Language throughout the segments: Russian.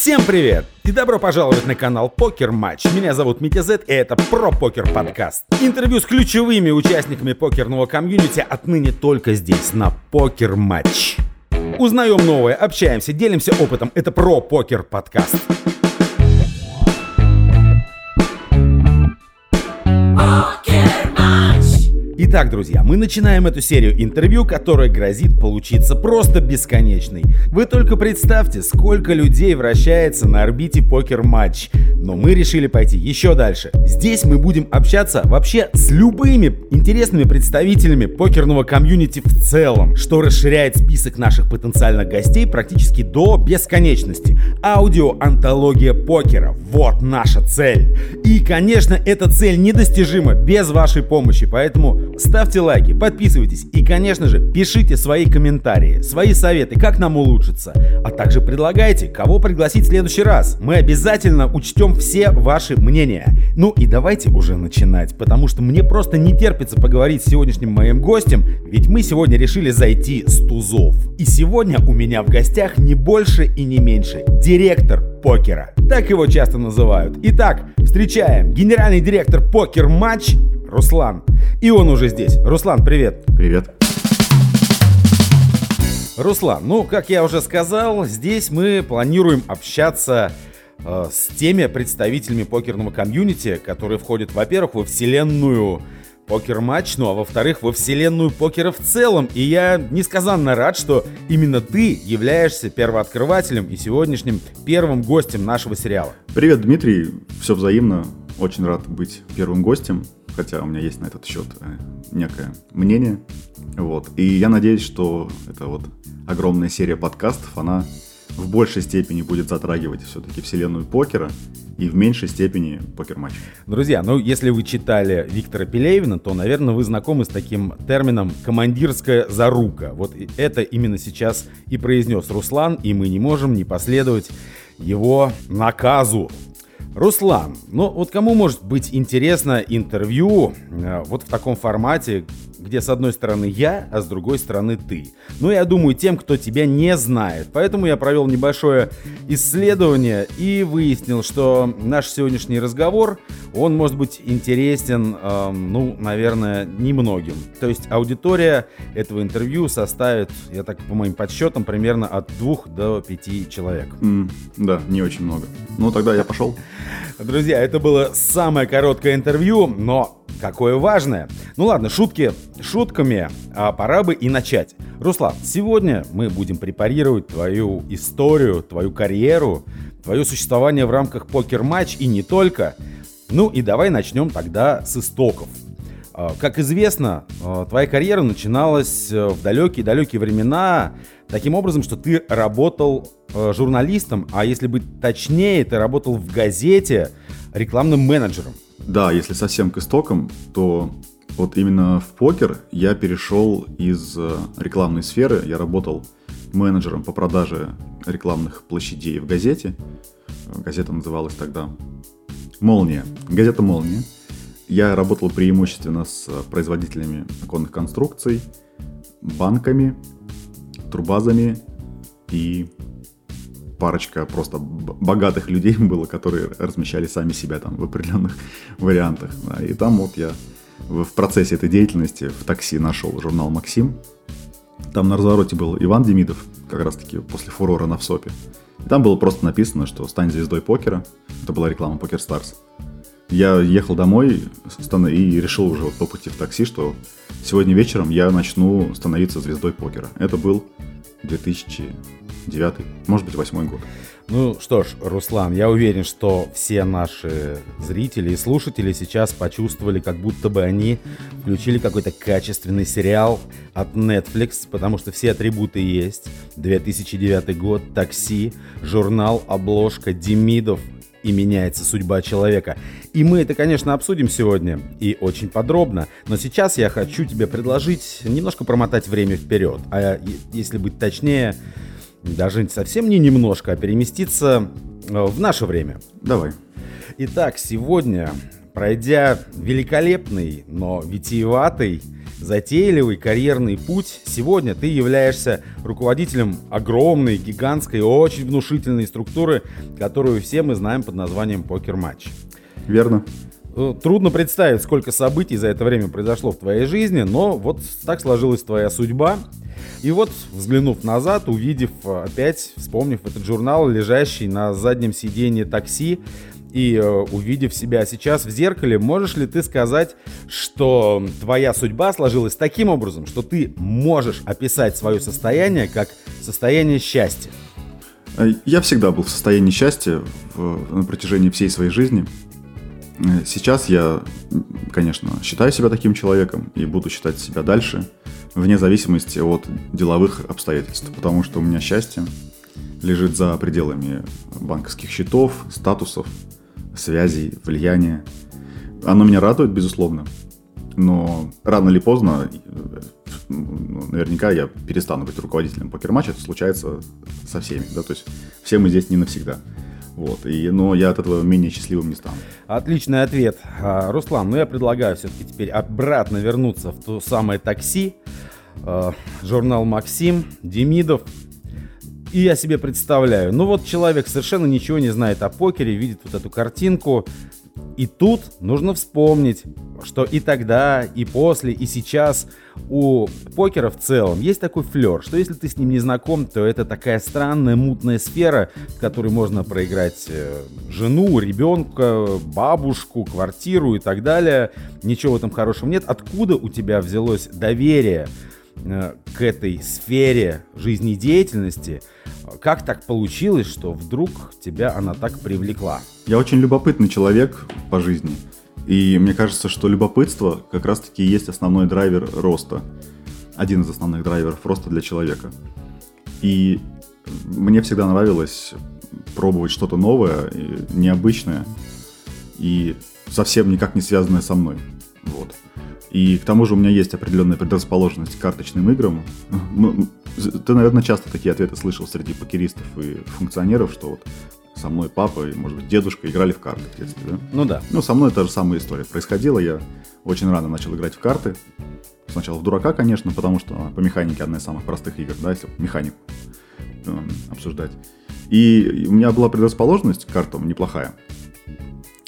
Всем привет! И добро пожаловать на канал PokerMatch. Меня зовут Митя Зет, и это про покер подкаст. Интервью с ключевыми участниками покерного комьюнити отныне только здесь, на PokerMatch. Узнаем новое, общаемся, делимся опытом. Это про покер подкаст. Итак, друзья, мы начинаем эту серию интервью, которая грозит получиться просто бесконечной. Вы только представьте, сколько людей вращается на орбите PokerMatch. Но мы решили пойти еще дальше. Здесь мы будем общаться вообще с любыми интересными представителями покерного комьюнити в целом, что расширяет список наших потенциальных гостей практически до бесконечности. Аудио-антология покера. Вот наша цель. И, конечно, эта цель недостижима без вашей помощи, поэтому ставьте лайки, подписывайтесь и, конечно же, пишите свои комментарии, свои советы, как нам улучшиться, а также предлагайте, кого пригласить в следующий раз. Мы обязательно учтем все ваши мнения. Ну и давайте уже начинать, потому что мне просто не терпится поговорить с сегодняшним моим гостем, ведь мы сегодня решили зайти с тузов. И сегодня у меня в гостях не больше и не меньше директор покера. Так его часто называют. Итак, встречаем генеральный директор покер матч Руслан. И он уже здесь. Руслан, привет. Привет. Руслан, ну, как я уже сказал, здесь мы планируем общаться э, с теми представителями покерного комьюнити, которые входят, во-первых, во вселенную покер-матч, ну а во-вторых, во вселенную покера в целом. И я несказанно рад, что именно ты являешься первооткрывателем и сегодняшним первым гостем нашего сериала. Привет, Дмитрий. Все взаимно. Очень рад быть первым гостем хотя у меня есть на этот счет э, некое мнение. Вот. И я надеюсь, что эта вот огромная серия подкастов, она в большей степени будет затрагивать все-таки вселенную покера и в меньшей степени покер-матч. Друзья, ну если вы читали Виктора Пелевина, то, наверное, вы знакомы с таким термином «командирская зарука». Вот это именно сейчас и произнес Руслан, и мы не можем не последовать его наказу. Руслан, ну вот кому может быть интересно интервью э, вот в таком формате, где с одной стороны я, а с другой стороны ты. Ну, я думаю, тем, кто тебя не знает. Поэтому я провел небольшое исследование и выяснил, что наш сегодняшний разговор, он может быть интересен, э, ну, наверное, немногим. То есть аудитория этого интервью составит, я так по моим подсчетам, примерно от двух до пяти человек. Mm, да, не очень много. Ну, тогда я пошел. Друзья, это было самое короткое интервью, но какое важное. Ну ладно, шутки шутками, а пора бы и начать. Руслан, сегодня мы будем препарировать твою историю, твою карьеру, твое существование в рамках покер-матч и не только. Ну и давай начнем тогда с истоков. А, как известно, а, твоя карьера начиналась э, в далекие-далекие времена таким образом, что ты работал э, журналистом, а если быть точнее, ты работал в газете рекламным менеджером. Да, если совсем к истокам, то вот именно в покер я перешел из э, рекламной сферы. Я работал менеджером по продаже рекламных площадей в газете. Газета называлась тогда «Молния». Газета «Молния». Я работал преимущественно с производителями оконных конструкций, банками, турбазами и парочка просто богатых людей было, которые размещали сами себя там в определенных вариантах. Да. И там вот я в процессе этой деятельности в такси нашел журнал «Максим». Там на развороте был Иван Демидов, как раз таки после фурора на ВСОПе. И там было просто написано, что «Стань звездой покера». Это была реклама Покер Старс. Я ехал домой и решил уже вот по пути в такси, что сегодня вечером я начну становиться звездой покера. Это был 2009, может быть, 2008 год. Ну что ж, Руслан, я уверен, что все наши зрители и слушатели сейчас почувствовали, как будто бы они включили какой-то качественный сериал от Netflix, потому что все атрибуты есть. 2009 год, такси, журнал, обложка, Демидов, и меняется судьба человека. И мы это, конечно, обсудим сегодня и очень подробно. Но сейчас я хочу тебе предложить немножко промотать время вперед. А если быть точнее, даже совсем не немножко, а переместиться э, в наше время. Давай. Итак, сегодня, пройдя великолепный, но витиеватый затейливый карьерный путь. Сегодня ты являешься руководителем огромной, гигантской, очень внушительной структуры, которую все мы знаем под названием покер-матч. Верно. Э, трудно представить, сколько событий за это время произошло в твоей жизни, но вот так сложилась твоя судьба. И вот, взглянув назад, увидев э, опять, вспомнив этот журнал, лежащий на заднем сиденье такси, и э, увидев себя сейчас в зеркале, можешь ли ты сказать, что твоя судьба сложилась таким образом, что ты можешь описать свое состояние как состояние счастья? Э, я всегда был в состоянии счастья на протяжении всей своей жизни. Э, сейчас я, конечно, считаю себя таким человеком и буду считать себя дальше, вне зависимости от деловых обстоятельств, потому что у меня счастье лежит за пределами банковских счетов, статусов, связей, влияния. Оно меня радует, безусловно, но рано или поздно, ну, наверняка я перестану быть руководителем покер-матча, это случается со всеми, да, то есть все мы здесь не навсегда. Вот, и, но я от этого менее счастливым не стану. Отличный ответ. А, Руслан, ну я предлагаю все-таки теперь обратно вернуться в то самое такси. А, журнал «Максим», Демидов, и я себе представляю, ну вот человек совершенно ничего не знает о покере, видит вот эту картинку, и тут нужно вспомнить, что и тогда, и после, и сейчас у покера в целом есть такой флер, что если ты с ним не знаком, то это такая странная мутная сфера, в которой можно проиграть э, жену, ребенка, бабушку, квартиру и так далее. Ничего в этом хорошего нет. Откуда у тебя взялось доверие к этой сфере жизнедеятельности, как так получилось, что вдруг тебя она так привлекла? Я очень любопытный человек по жизни. И мне кажется, что любопытство как раз-таки есть основной драйвер роста. Один из основных драйверов роста для человека. И мне всегда нравилось пробовать что-то новое, необычное и совсем никак не связанное со мной. Вот. И к тому же у меня есть определенная предрасположенность к карточным играм. Ты, наверное, часто такие ответы слышал среди покеристов и функционеров, что вот со мной папа и, может быть, дедушка играли в карты в детстве, да? Ну да. Ну, со мной та же самая история происходила. Я очень рано начал играть в карты. Сначала в дурака, конечно, потому что по механике одна из самых простых игр, да, если механику э, обсуждать. И у меня была предрасположенность к картам неплохая.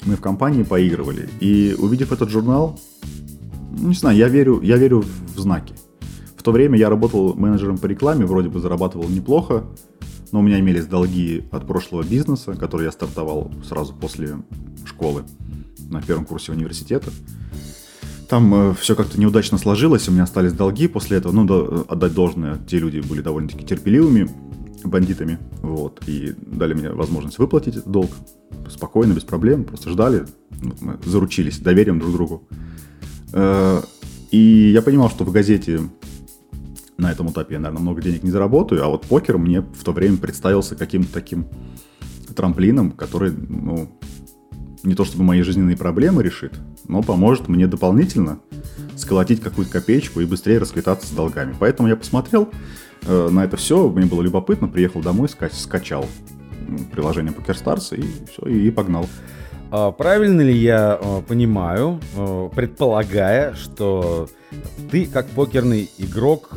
Мы в компании поигрывали. И увидев этот журнал, не знаю, я верю, я верю в знаки. В то время я работал менеджером по рекламе, вроде бы зарабатывал неплохо, но у меня имелись долги от прошлого бизнеса, который я стартовал сразу после школы на первом курсе университета. Там э, все как-то неудачно сложилось, у меня остались долги после этого. Ну, да, отдать должное, те люди были довольно-таки терпеливыми бандитами, вот, и дали мне возможность выплатить этот долг спокойно, без проблем, просто ждали, мы заручились доверием друг другу. Э, и я понимал, что в газете на этом этапе я, наверное, много денег не заработаю, а вот покер мне в то время представился каким-то таким трамплином, который, ну, не то чтобы мои жизненные проблемы решит, но поможет мне дополнительно сколотить какую-то копеечку и быстрее расквитаться с долгами. Поэтому я посмотрел э, на это все, мне было любопытно, приехал домой, ска- скачал приложение PokerStars и все, и, и погнал. А, правильно ли я а, понимаю, а, предполагая, что ты как покерный игрок,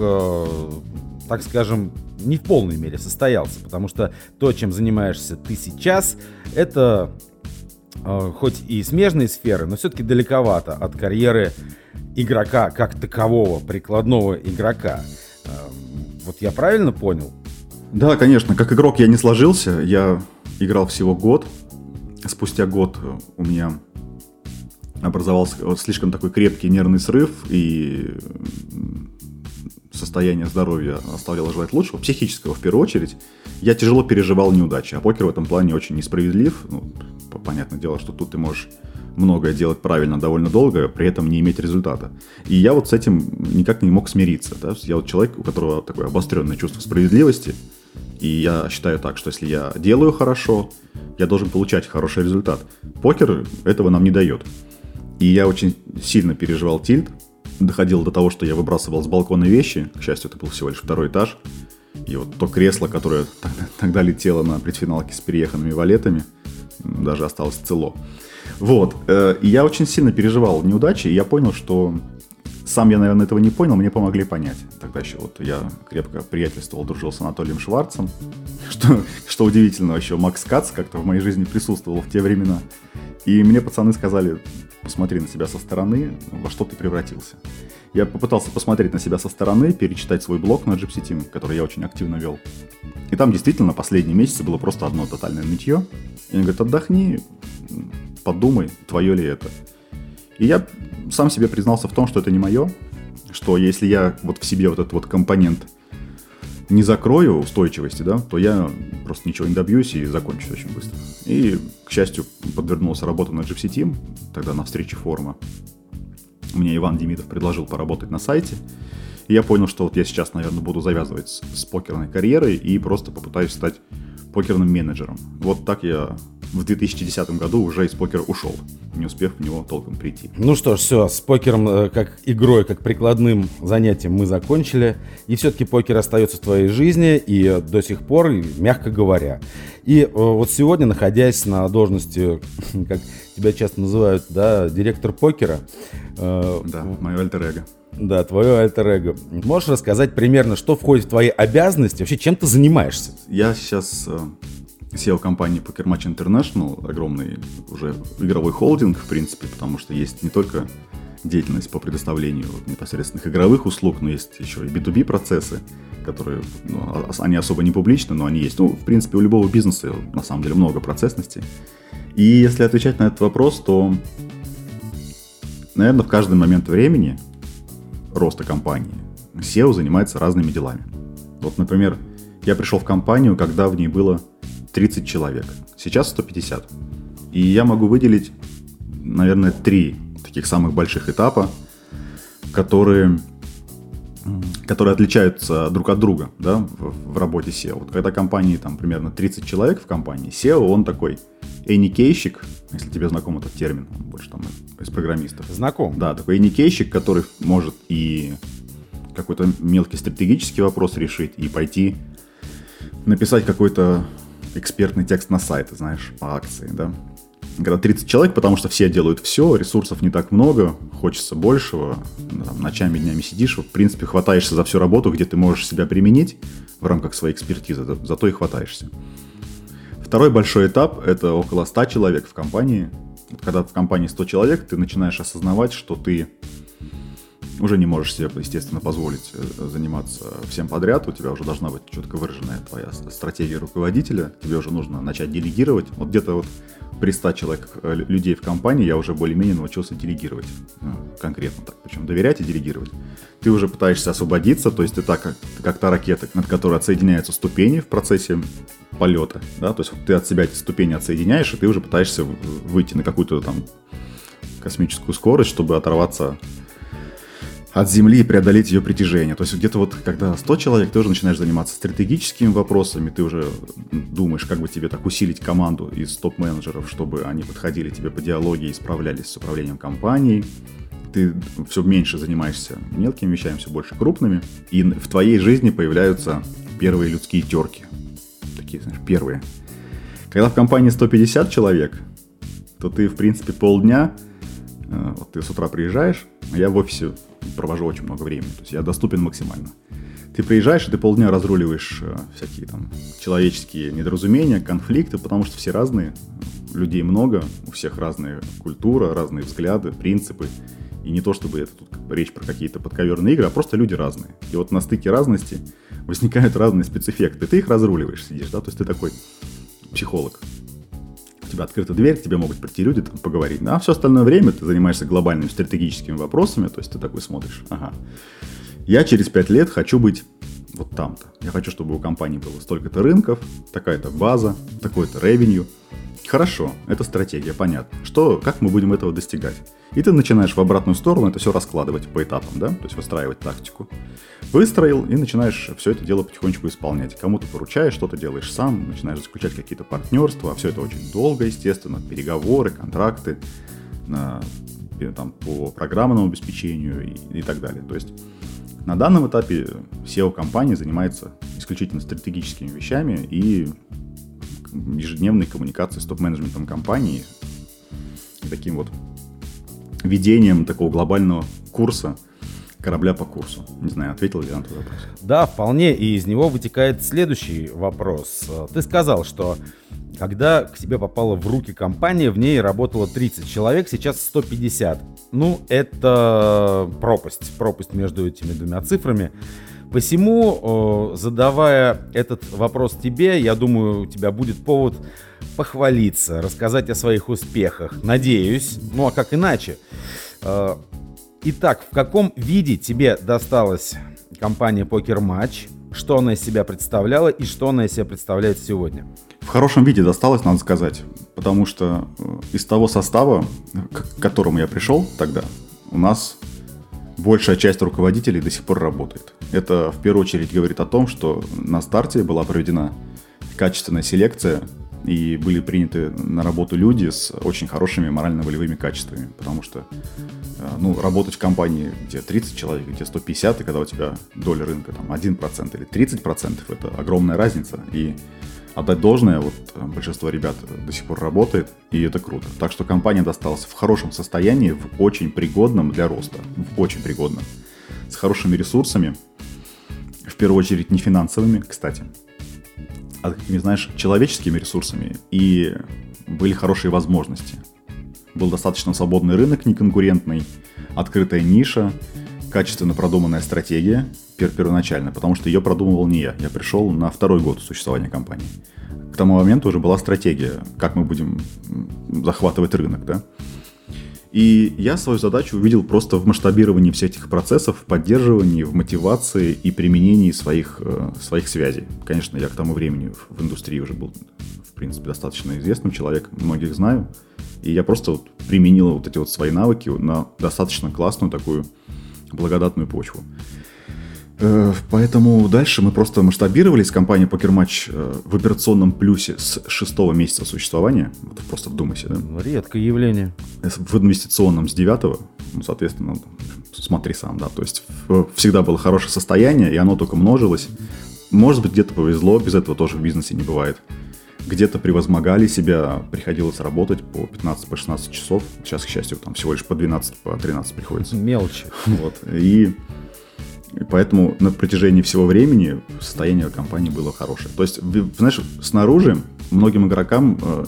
так скажем, не в полной мере состоялся, потому что то, чем занимаешься ты сейчас, это хоть и смежные сферы, но все-таки далековато от карьеры игрока как такового, прикладного игрока. Вот я правильно понял? Да, конечно. Как игрок я не сложился. Я играл всего год спустя год у меня образовался слишком такой крепкий нервный срыв, и состояние здоровья оставляло желать лучшего, психического в первую очередь. Я тяжело переживал неудачи, а покер в этом плане очень несправедлив. Ну, понятное дело, что тут ты можешь многое делать правильно довольно долго, при этом не иметь результата. И я вот с этим никак не мог смириться. Да? Я вот человек, у которого такое обостренное чувство справедливости, и я считаю так, что если я делаю хорошо, я должен получать хороший результат. Покер этого нам не дает. И я очень сильно переживал тильт. Доходило до того, что я выбрасывал с балкона вещи. К счастью, это был всего лишь второй этаж. И вот то кресло, которое тогда, тогда летело на предфиналке с перееханными валетами, даже осталось цело. Вот. Э, и я очень сильно переживал неудачи, и я понял, что сам я, наверное, этого не понял, мне помогли понять. Тогда еще вот я крепко приятельствовал, дружил с Анатолием Шварцем. Что, что удивительно, еще Макс Кац как-то в моей жизни присутствовал в те времена. И мне пацаны сказали, посмотри на себя со стороны, во что ты превратился. Я попытался посмотреть на себя со стороны, перечитать свой блог на Gypsy Team, который я очень активно вел. И там действительно последние месяцы было просто одно тотальное нытье. И они говорят, отдохни, подумай, твое ли это. И я сам себе признался в том, что это не мое, что если я вот в себе вот этот вот компонент не закрою устойчивости, да, то я просто ничего не добьюсь и закончу очень быстро. И, к счастью, подвернулась работа на Gypsy Team, тогда на встрече форума. Мне Иван Демидов предложил поработать на сайте. И я понял, что вот я сейчас, наверное, буду завязывать с покерной карьерой и просто попытаюсь стать покерным менеджером. Вот так я в 2010 году уже из покера ушел, не успев в него толком прийти. Ну что ж, все, с покером э, как игрой, как прикладным занятием мы закончили. И все-таки покер остается в твоей жизни и до сих пор, мягко говоря. И э, вот сегодня, находясь на должности, как тебя часто называют, да, директор покера. Э, да, мое альтер-эго. Да, твое альтер-эго. Можешь рассказать примерно, что входит в твои обязанности, вообще чем ты занимаешься? Я сейчас SEO компании Poker Match International, огромный уже игровой холдинг, в принципе, потому что есть не только деятельность по предоставлению непосредственных игровых услуг, но есть еще и B2B процессы, которые, ну, а, они особо не публичны, но они есть. Ну, в принципе, у любого бизнеса на самом деле много процессности. И если отвечать на этот вопрос, то, наверное, в каждый момент времени роста компании SEO занимается разными делами. Вот, например, я пришел в компанию, когда в ней было 30 человек. Сейчас 150. И я могу выделить, наверное, три таких самых больших этапа, которые, которые отличаются друг от друга да, в, в работе SEO. Вот когда компании там примерно 30 человек в компании, SEO, он такой эникейщик, если тебе знаком этот термин, он больше там из программистов. Знаком. Да, такой эникейщик, который может и какой-то мелкий стратегический вопрос решить, и пойти написать какой-то экспертный текст на сайты, знаешь, по акции, да. Когда 30 человек, потому что все делают все, ресурсов не так много, хочется большего, там, ночами, днями сидишь, в принципе, хватаешься за всю работу, где ты можешь себя применить в рамках своей экспертизы, зато и хватаешься. Второй большой этап – это около 100 человек в компании. Когда в компании 100 человек, ты начинаешь осознавать, что ты уже не можешь себе, естественно, позволить э, заниматься всем подряд, у тебя уже должна быть четко выраженная твоя стратегия руководителя, тебе уже нужно начать делегировать. Вот где-то вот при 100 человек э, людей в компании я уже более-менее научился делегировать. Ну, конкретно так. Причем доверять и делегировать. Ты уже пытаешься освободиться, то есть ты так, как, как та ракета, над которой отсоединяются ступени в процессе полета. Да? То есть ты от себя эти ступени отсоединяешь, и ты уже пытаешься выйти на какую-то там космическую скорость, чтобы оторваться от Земли и преодолеть ее притяжение. То есть где-то вот, когда 100 человек, ты уже начинаешь заниматься стратегическими вопросами, ты уже думаешь, как бы тебе так усилить команду из топ-менеджеров, чтобы они подходили тебе по диалоге и справлялись с управлением компанией. Ты все меньше занимаешься мелкими вещами, все больше крупными. И в твоей жизни появляются первые людские терки. Такие, знаешь, первые. Когда в компании 150 человек, то ты, в принципе, полдня, вот ты с утра приезжаешь, а я в офисе провожу очень много времени. То есть я доступен максимально. Ты приезжаешь, и ты полдня разруливаешь э, всякие там человеческие недоразумения, конфликты, потому что все разные, людей много, у всех разная культура, разные взгляды, принципы. И не то, чтобы это тут речь про какие-то подковерные игры, а просто люди разные. И вот на стыке разности возникают разные спецэффекты. Ты их разруливаешь, сидишь, да, то есть ты такой психолог у тебя открыта дверь, к тебе могут прийти люди, там, поговорить. А все остальное время ты занимаешься глобальными стратегическими вопросами, то есть ты такой смотришь, ага, я через пять лет хочу быть вот там-то. Я хочу, чтобы у компании было столько-то рынков, такая-то база, такой-то ревенью. Хорошо, это стратегия, понятно. Что, как мы будем этого достигать? И ты начинаешь в обратную сторону это все раскладывать по этапам, да, то есть выстраивать тактику. Выстроил и начинаешь все это дело потихонечку исполнять. Кому-то поручаешь, что-то делаешь сам, начинаешь заключать какие-то партнерства, а все это очень долго, естественно, переговоры, контракты, на, там, по программному обеспечению и, и так далее. То есть на данном этапе SEO компании занимается исключительно стратегическими вещами и ежедневной коммуникацией с топ-менеджментом компании, таким вот ведением такого глобального курса корабля по курсу. Не знаю, ответил ли я на твой вопрос. Да, вполне. И из него вытекает следующий вопрос. Ты сказал, что когда к тебе попала в руки компания, в ней работало 30 человек, сейчас 150. Ну, это пропасть, пропасть между этими двумя цифрами. Посему, задавая этот вопрос тебе, я думаю, у тебя будет повод похвалиться, рассказать о своих успехах. Надеюсь. Ну а как иначе? Э, итак, в каком виде тебе досталась компания Покер Матч? Что она из себя представляла и что она из себя представляет сегодня? В хорошем виде досталось, надо сказать. Потому что э, из того состава, к которому я пришел тогда, у нас большая часть руководителей до сих пор работает. Это в первую очередь говорит о том, что на старте была проведена качественная селекция и были приняты на работу люди с очень хорошими морально-волевыми качествами, потому что э, ну, работать в компании, где 30 человек, где 150, и когда у тебя доля рынка там 1% или 30%, это огромная разница, и отдать должное, вот э, большинство ребят до сих пор работает, и это круто. Так что компания досталась в хорошем состоянии, в очень пригодном для роста, в очень пригодном, с хорошими ресурсами, в первую очередь не финансовыми, кстати, а такими, знаешь, человеческими ресурсами, и были хорошие возможности. Был достаточно свободный рынок, неконкурентный, открытая ниша, качественно продуманная стратегия пер первоначально, потому что ее продумывал не я. Я пришел на второй год существования компании. К тому моменту уже была стратегия, как мы будем захватывать рынок, да. И я свою задачу увидел просто в масштабировании всех этих процессов, в поддерживании, в мотивации и применении своих, э, своих связей. Конечно, я к тому времени в индустрии уже был, в принципе, достаточно известным человеком, многих знаю. И я просто вот применил вот эти вот свои навыки на достаточно классную такую благодатную почву. Э, поэтому дальше мы просто масштабировались. Компания Match э, в операционном плюсе с шестого месяца существования. Вот просто вдумайся, да? Редкое явление. В инвестиционном с девятого. Ну, соответственно, смотри сам, да. То есть всегда было хорошее состояние, и оно только множилось. Может быть, где-то повезло, без этого тоже в бизнесе не бывает. Где-то превозмогали себя, приходилось работать по 15-16 по часов. Сейчас, к счастью, там всего лишь по 12, по 13 приходится. Мелочи. Вот. И и поэтому на протяжении всего времени состояние компании было хорошее. То есть, знаешь, снаружи многим игрокам э,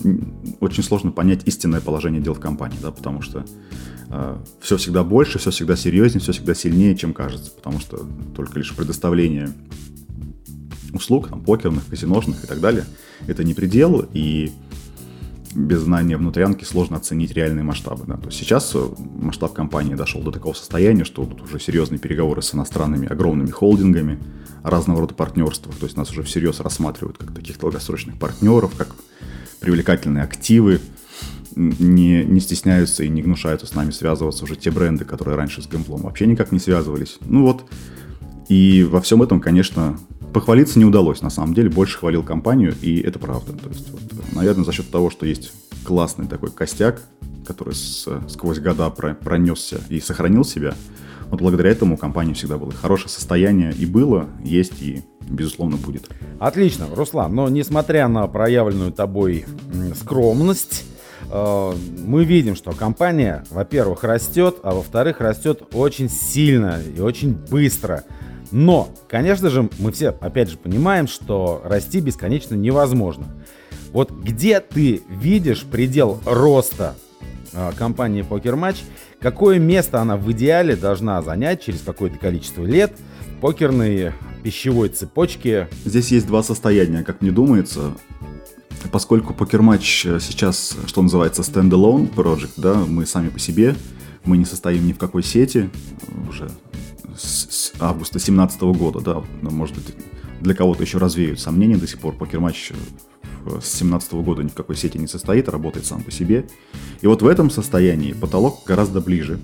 очень сложно понять истинное положение дел в компании, да, потому что э, все всегда больше, все всегда серьезнее, все всегда сильнее, чем кажется, потому что только лишь предоставление услуг, там, покерных, казиношных и так далее, это не предел, и без знания внутрянки сложно оценить реальные масштабы. Да. То есть сейчас э, масштаб компании дошел до такого состояния, что тут уже серьезные переговоры с иностранными огромными холдингами, разного рода партнерствах. То есть нас уже всерьез рассматривают как таких долгосрочных партнеров, как привлекательные активы, не, не стесняются и не гнушаются с нами связываться уже те бренды, которые раньше с Гэмплом вообще никак не связывались. Ну вот, и во всем этом, конечно, Похвалиться не удалось, на самом деле, больше хвалил компанию, и это правда. То есть, вот, наверное, за счет того, что есть классный такой костяк, который с, сквозь года про, пронесся и сохранил себя, вот благодаря этому у компании всегда было хорошее состояние и было, есть и, безусловно, будет. Отлично, Руслан, но несмотря на проявленную тобой скромность, э, мы видим, что компания, во-первых, растет, а во-вторых, растет очень сильно и очень быстро – но, конечно же, мы все, опять же, понимаем, что расти бесконечно невозможно. Вот где ты видишь предел роста э, компании Poker Match, какое место она в идеале должна занять через какое-то количество лет в покерной пищевой цепочке? Здесь есть два состояния, как мне думается. Поскольку Poker Match сейчас, что называется, standalone project, да, мы сами по себе, мы не состоим ни в какой сети, уже с августа 2017 года, да, ну, может быть, для кого-то еще развеют сомнения до сих пор. PokerMatch э, с 2017 года ни в какой сети не состоит, работает сам по себе. И вот в этом состоянии потолок гораздо ближе,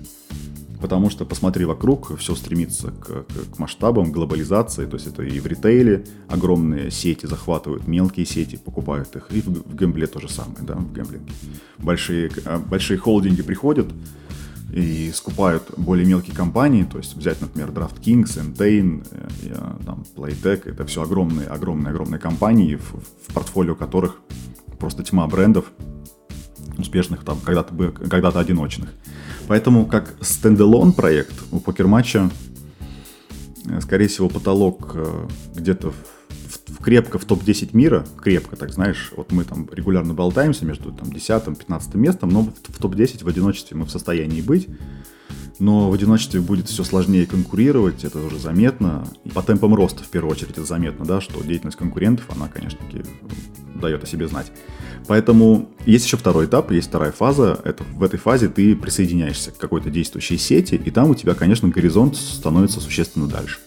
потому что, посмотри вокруг, все стремится к, к, к масштабам, глобализации, то есть это и в ритейле огромные сети захватывают мелкие сети, покупают их, и в, в гэмбле то же самое, да, в гэмблинге. Большие, э, большие холдинги приходят, и скупают более мелкие компании, то есть взять, например, DraftKings, Entain, э, там, Playtech, это все огромные, огромные, огромные компании, в, в портфолио которых просто тьма брендов, успешных там когда-то когда одиночных. Поэтому как стендалон проект у покер-матча скорее всего, потолок э, где-то в, крепко в топ-10 мира, крепко, так знаешь, вот мы там регулярно болтаемся между там 10-15 местом, но в топ-10 в одиночестве мы в состоянии быть, но в одиночестве будет все сложнее конкурировать, это уже заметно, и по темпам роста в первую очередь это заметно, да, что деятельность конкурентов, она, конечно, дает о себе знать. Поэтому есть еще второй этап, есть вторая фаза. Это в этой фазе ты присоединяешься к какой-то действующей сети, и там у тебя, конечно, горизонт становится существенно дальше.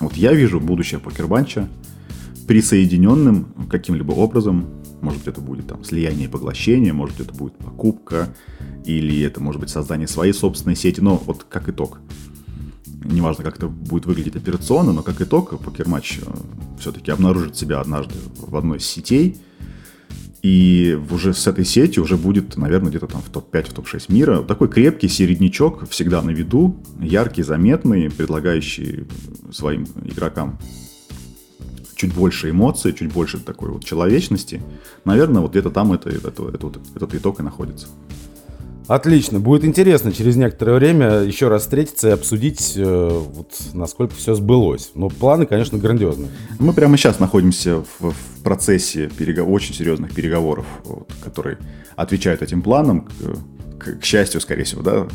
Вот я вижу будущее покербанча присоединенным каким-либо образом. Может быть, это будет там слияние и поглощение, может быть, это будет покупка, или это может быть создание своей собственной сети. Но вот как итог, неважно, как это будет выглядеть операционно, но как итог, покер-матч э, все-таки обнаружит себя однажды в одной из сетей, и уже с этой сетью уже будет, наверное, где-то там в топ-5, в топ-6 мира. Такой крепкий середнячок, всегда на виду, яркий, заметный, предлагающий своим игрокам чуть больше эмоций, чуть больше такой вот человечности, наверное, вот где-то там это, это, это, это, этот итог и находится. Отлично. Будет интересно через некоторое время еще раз встретиться и обсудить, э, вот, насколько все сбылось. Но планы, конечно, грандиозные. Мы прямо сейчас находимся в, в процессе перегов... очень серьезных переговоров, вот, которые отвечают этим планам. К, к счастью, скорее всего, да,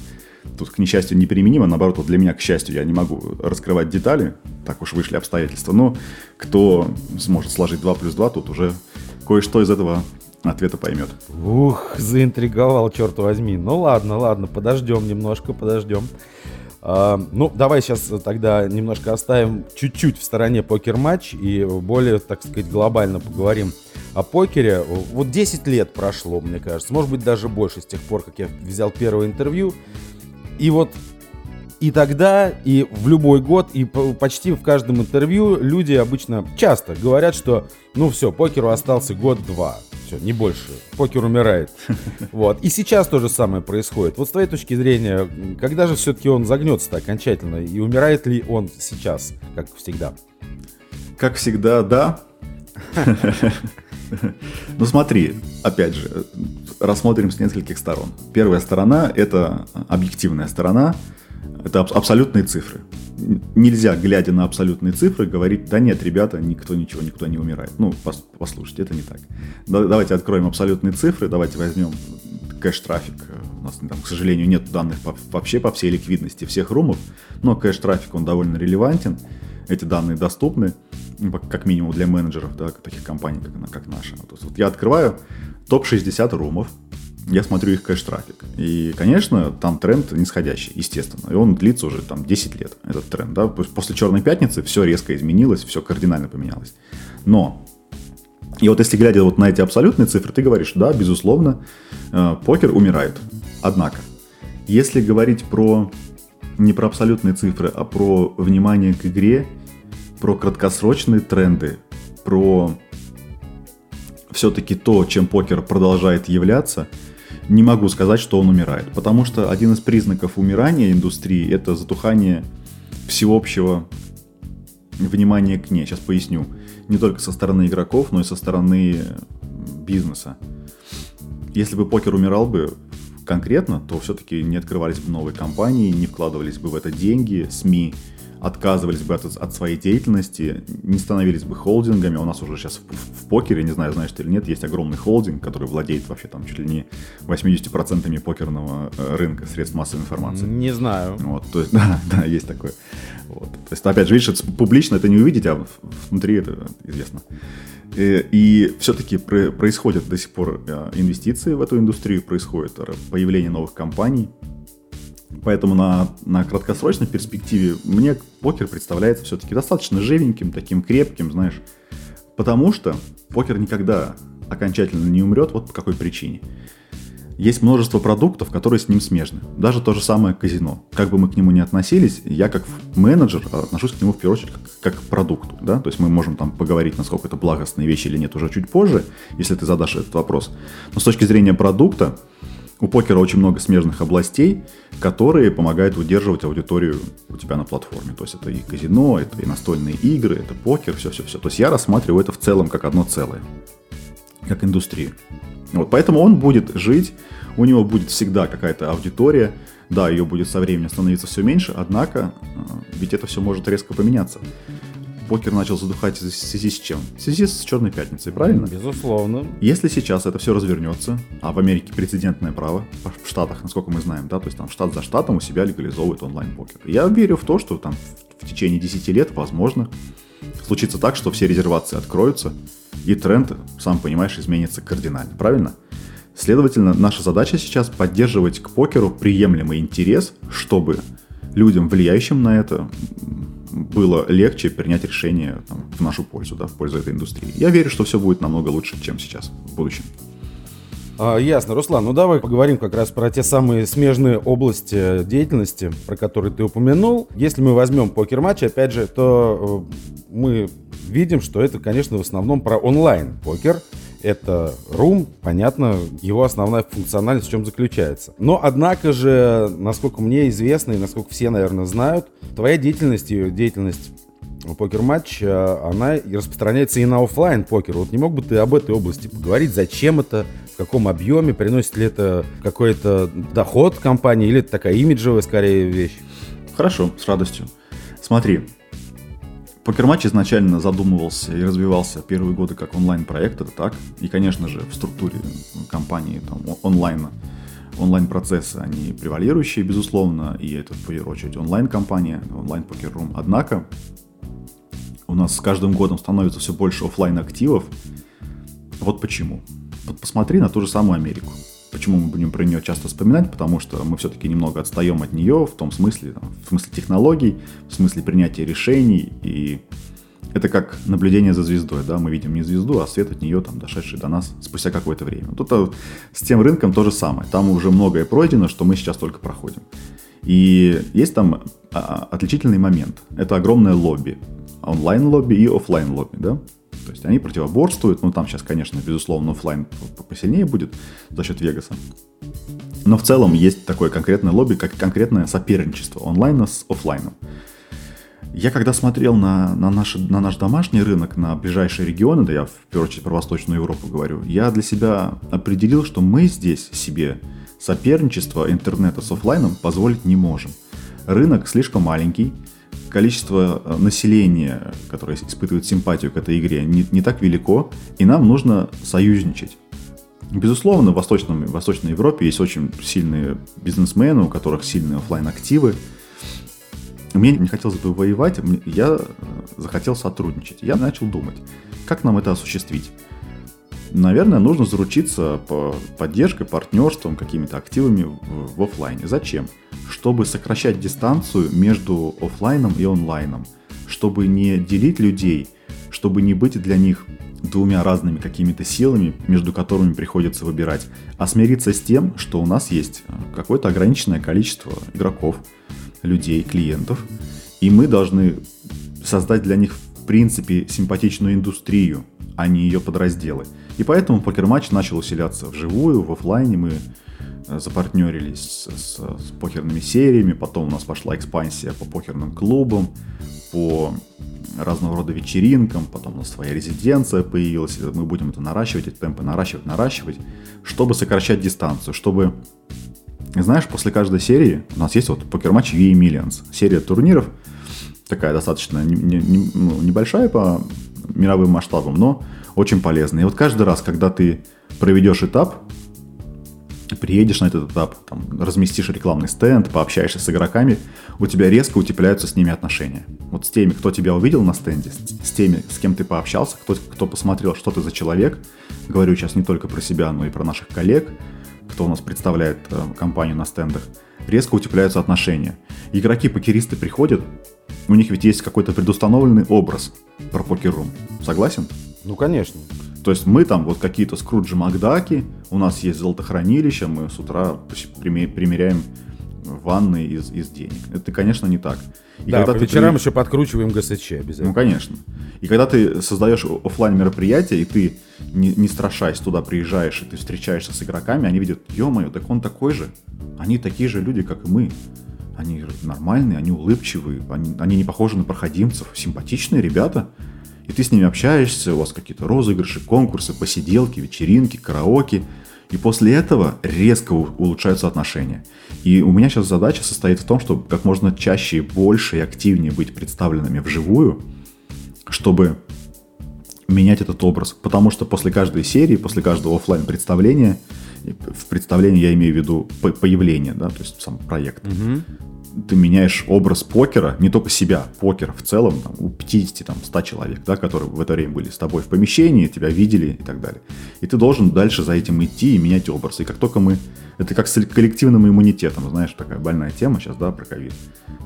тут, к несчастью, неприменимо. Наоборот, вот для меня, к счастью, я не могу раскрывать детали. Так уж вышли обстоятельства. Но кто сможет сложить 2 плюс 2, тут уже кое-что из этого ответа поймет. Ух, заинтриговал, черт возьми. Ну ладно, ладно, подождем немножко, подождем. Uh, ну, давай сейчас тогда немножко оставим чуть-чуть в стороне покер-матч и более, так сказать, глобально поговорим о покере. Вот 10 лет прошло, мне кажется, может быть даже больше с тех пор, как я взял первое интервью. И вот и тогда, и в любой год, и почти в каждом интервью люди обычно часто говорят, что ну все, покеру остался год-два. Все, не больше. Покер умирает. Вот. И сейчас то же самое происходит. Вот с твоей точки зрения, когда же все-таки он загнется окончательно? И умирает ли он сейчас, как всегда? Как всегда, да. Ну смотри, опять же, рассмотрим с нескольких сторон. Первая сторона – это объективная сторона, это абсолютные цифры. Нельзя, глядя на абсолютные цифры, говорить, да нет, ребята, никто ничего, никто не умирает. Ну, послушайте, это не так. Давайте откроем абсолютные цифры, давайте возьмем кэш-трафик. У нас, там, к сожалению, нет данных по, вообще по всей ликвидности всех румов, но кэш-трафик, он довольно релевантен. Эти данные доступны, ну, как минимум для менеджеров, да, таких компаний, как, как наша. То есть, вот я открываю топ-60 румов, я смотрю их кэш-трафик. И, конечно, там тренд нисходящий, естественно. И он длится уже там 10 лет, этот тренд. Да? После Черной пятницы все резко изменилось, все кардинально поменялось. Но и вот если глядя вот на эти абсолютные цифры, ты говоришь, да, безусловно, э, покер умирает. Однако, если говорить про не про абсолютные цифры, а про внимание к игре, про краткосрочные тренды, про все-таки то, чем покер продолжает являться – не могу сказать, что он умирает. Потому что один из признаков умирания индустрии – это затухание всеобщего внимания к ней. Сейчас поясню. Не только со стороны игроков, но и со стороны бизнеса. Если бы покер умирал бы конкретно, то все-таки не открывались бы новые компании, не вкладывались бы в это деньги, СМИ отказывались бы от, от своей деятельности, не становились бы холдингами. У нас уже сейчас в, в покере, не знаю, знаешь ты или нет, есть огромный холдинг, который владеет вообще там чуть ли не 80% покерного э, рынка средств массовой информации. Не знаю. Вот, то есть, да, да, есть такое. Вот. То есть, опять же, видишь, это публично это не увидеть, а внутри это известно. И, э, и все-таки происходят до сих пор э, инвестиции в эту индустрию, происходит появление новых компаний, Поэтому на, на краткосрочной перспективе мне покер представляется все-таки достаточно живеньким, таким крепким, знаешь. Потому что покер никогда окончательно не умрет, вот по какой причине. Есть множество продуктов, которые с ним смежны. Даже то же самое казино. Как бы мы к нему ни относились, я как менеджер отношусь к нему в первую очередь как, как к продукту. Да? То есть мы можем там поговорить, насколько это благостные вещи или нет уже чуть позже, если ты задашь этот вопрос. Но с точки зрения продукта, у покера очень много смежных областей, которые помогают удерживать аудиторию у тебя на платформе. То есть это и казино, это и настольные игры, это покер, все-все-все. То есть я рассматриваю это в целом как одно целое, как индустрию. Вот, поэтому он будет жить, у него будет всегда какая-то аудитория, Да, ее будет со временем становиться все меньше, однако э, ведь это все может резко поменяться. Покер начал задухать в связи с чем? В связи с Черной Пятницей, правильно? Безусловно. Если сейчас это все развернется, а в Америке прецедентное право, в Штатах, насколько мы знаем, да, то есть там штат за штатом у себя легализовывает онлайн-покер. Я верю в то, что там в течение 10 лет, возможно, случится так, что все резервации откроются, и тренд, сам понимаешь, изменится кардинально, правильно? Следовательно, наша задача сейчас поддерживать к покеру приемлемый интерес, чтобы людям, влияющим на это, было легче принять решение там, в нашу пользу, да, в пользу этой индустрии. Я верю, что все будет намного лучше, чем сейчас в будущем. А, ясно, Руслан. Ну давай поговорим как раз про те самые смежные области деятельности, про которые ты упомянул. Если мы возьмем покер-матч, опять же, то э, мы видим, что это, конечно, в основном про онлайн-покер. Это рум, понятно, его основная функциональность в чем заключается. Но, однако же, насколько мне известно и насколько все, наверное, знают, твоя деятельность и деятельность покер-матч, она распространяется и на офлайн покер. Вот не мог бы ты об этой области поговорить? Зачем это? В каком объеме? Приносит ли это какой-то доход компании? Или это такая имиджевая, скорее, вещь? Хорошо, с радостью. Смотри, Покерматч изначально задумывался и развивался первые годы как онлайн-проект, это так. И, конечно же, в структуре компании там, онлайна онлайн-процессы, они превалирующие, безусловно, и это, в первую очередь, онлайн-компания, онлайн-покер-рум. Однако, у нас с каждым годом становится все больше офлайн активов. Вот почему. Вот посмотри на ту же самую Америку. Почему мы будем про нее часто вспоминать? Потому что мы все-таки немного отстаем от нее в том смысле, там, в смысле технологий, в смысле принятия решений. И это как наблюдение за звездой, да, мы видим не звезду, а свет от нее, там, дошедший до нас спустя какое-то время. Тут а, с тем рынком то же самое. Там уже многое пройдено, что мы сейчас только проходим. И есть там а, а, отличительный момент. Это огромное лобби. Онлайн-лобби и офлайн лобби да? То есть они противоборствуют, ну там сейчас, конечно, безусловно, офлайн посильнее будет за счет Вегаса. Но в целом есть такое конкретное лобби, как конкретное соперничество онлайна с офлайном. Я когда смотрел на, на, наш, на наш домашний рынок, на ближайшие регионы, да я в первую очередь про Восточную Европу говорю, я для себя определил, что мы здесь себе соперничество интернета с офлайном позволить не можем. Рынок слишком маленький, количество э, населения, которое испытывает симпатию к этой игре, не, не так велико, и нам нужно союзничать. Безусловно, в, Восточном, в Восточной Европе есть очень сильные бизнесмены, у которых сильные офлайн активы Мне не хотелось бы воевать, я э, захотел сотрудничать. Я начал думать, как нам это осуществить. Наверное, нужно заручиться по поддержкой, партнерством, какими-то активами в, в офлайне. Зачем? чтобы сокращать дистанцию между офлайном и онлайном, чтобы не делить людей, чтобы не быть для них двумя разными какими-то силами, между которыми приходится выбирать, а смириться с тем, что у нас есть э, какое-то ограниченное количество игроков, людей, клиентов, и мы должны создать для них в принципе симпатичную индустрию, а не ее подразделы. И поэтому покер-матч начал усиляться вживую, в офлайне мы запартнерились с, с, с покерными сериями, потом у нас пошла экспансия по покерным клубам, по разного рода вечеринкам, потом у нас своя резиденция появилась, мы будем это наращивать, эти темпы наращивать, наращивать, чтобы сокращать дистанцию, чтобы, знаешь, после каждой серии у нас есть вот покер-матч VA Millions, серия турниров, такая достаточно не, не, не, ну, небольшая по мировым масштабам, но очень полезная. И вот каждый раз, когда ты проведешь этап, приедешь на этот этап, там, разместишь рекламный стенд, пообщаешься с игроками, у тебя резко утепляются с ними отношения. Вот с теми, кто тебя увидел на стенде, с, теми, с кем ты пообщался, кто, кто посмотрел, что ты за человек, говорю сейчас не только про себя, но и про наших коллег, кто у нас представляет э, компанию на стендах, резко утепляются отношения. Игроки-покеристы приходят, у них ведь есть какой-то предустановленный образ про покер-рум. Согласен? Ну, конечно. То есть мы там вот какие-то Скруджи Макдаки, у нас есть золотохранилище, мы с утра примеряем ванны из, из денег. Это, конечно, не так. И да, когда по вечерам ты... еще подкручиваем ГСЧ обязательно. Ну, конечно. И когда ты создаешь офлайн мероприятие, и ты, не, не страшась, туда приезжаешь, и ты встречаешься с игроками, они видят, ё-моё, так он такой же. Они такие же люди, как и мы. Они нормальные, они улыбчивые, они, они не похожи на проходимцев, симпатичные ребята и ты с ними общаешься, у вас какие-то розыгрыши, конкурсы, посиделки, вечеринки, караоке, И после этого резко улучшаются отношения. И у меня сейчас задача состоит в том, чтобы как можно чаще, больше и активнее быть представленными вживую, чтобы менять этот образ. Потому что после каждой серии, после каждого офлайн представления, в представлении я имею в виду появление, да, то есть сам проект, угу ты меняешь образ покера, не только себя, покер в целом, там, у 50, там, 100 человек, да, которые в это время были с тобой в помещении, тебя видели и так далее. И ты должен дальше за этим идти и менять образ. И как только мы... Это как с коллективным иммунитетом, знаешь, такая больная тема сейчас, да, про ковид.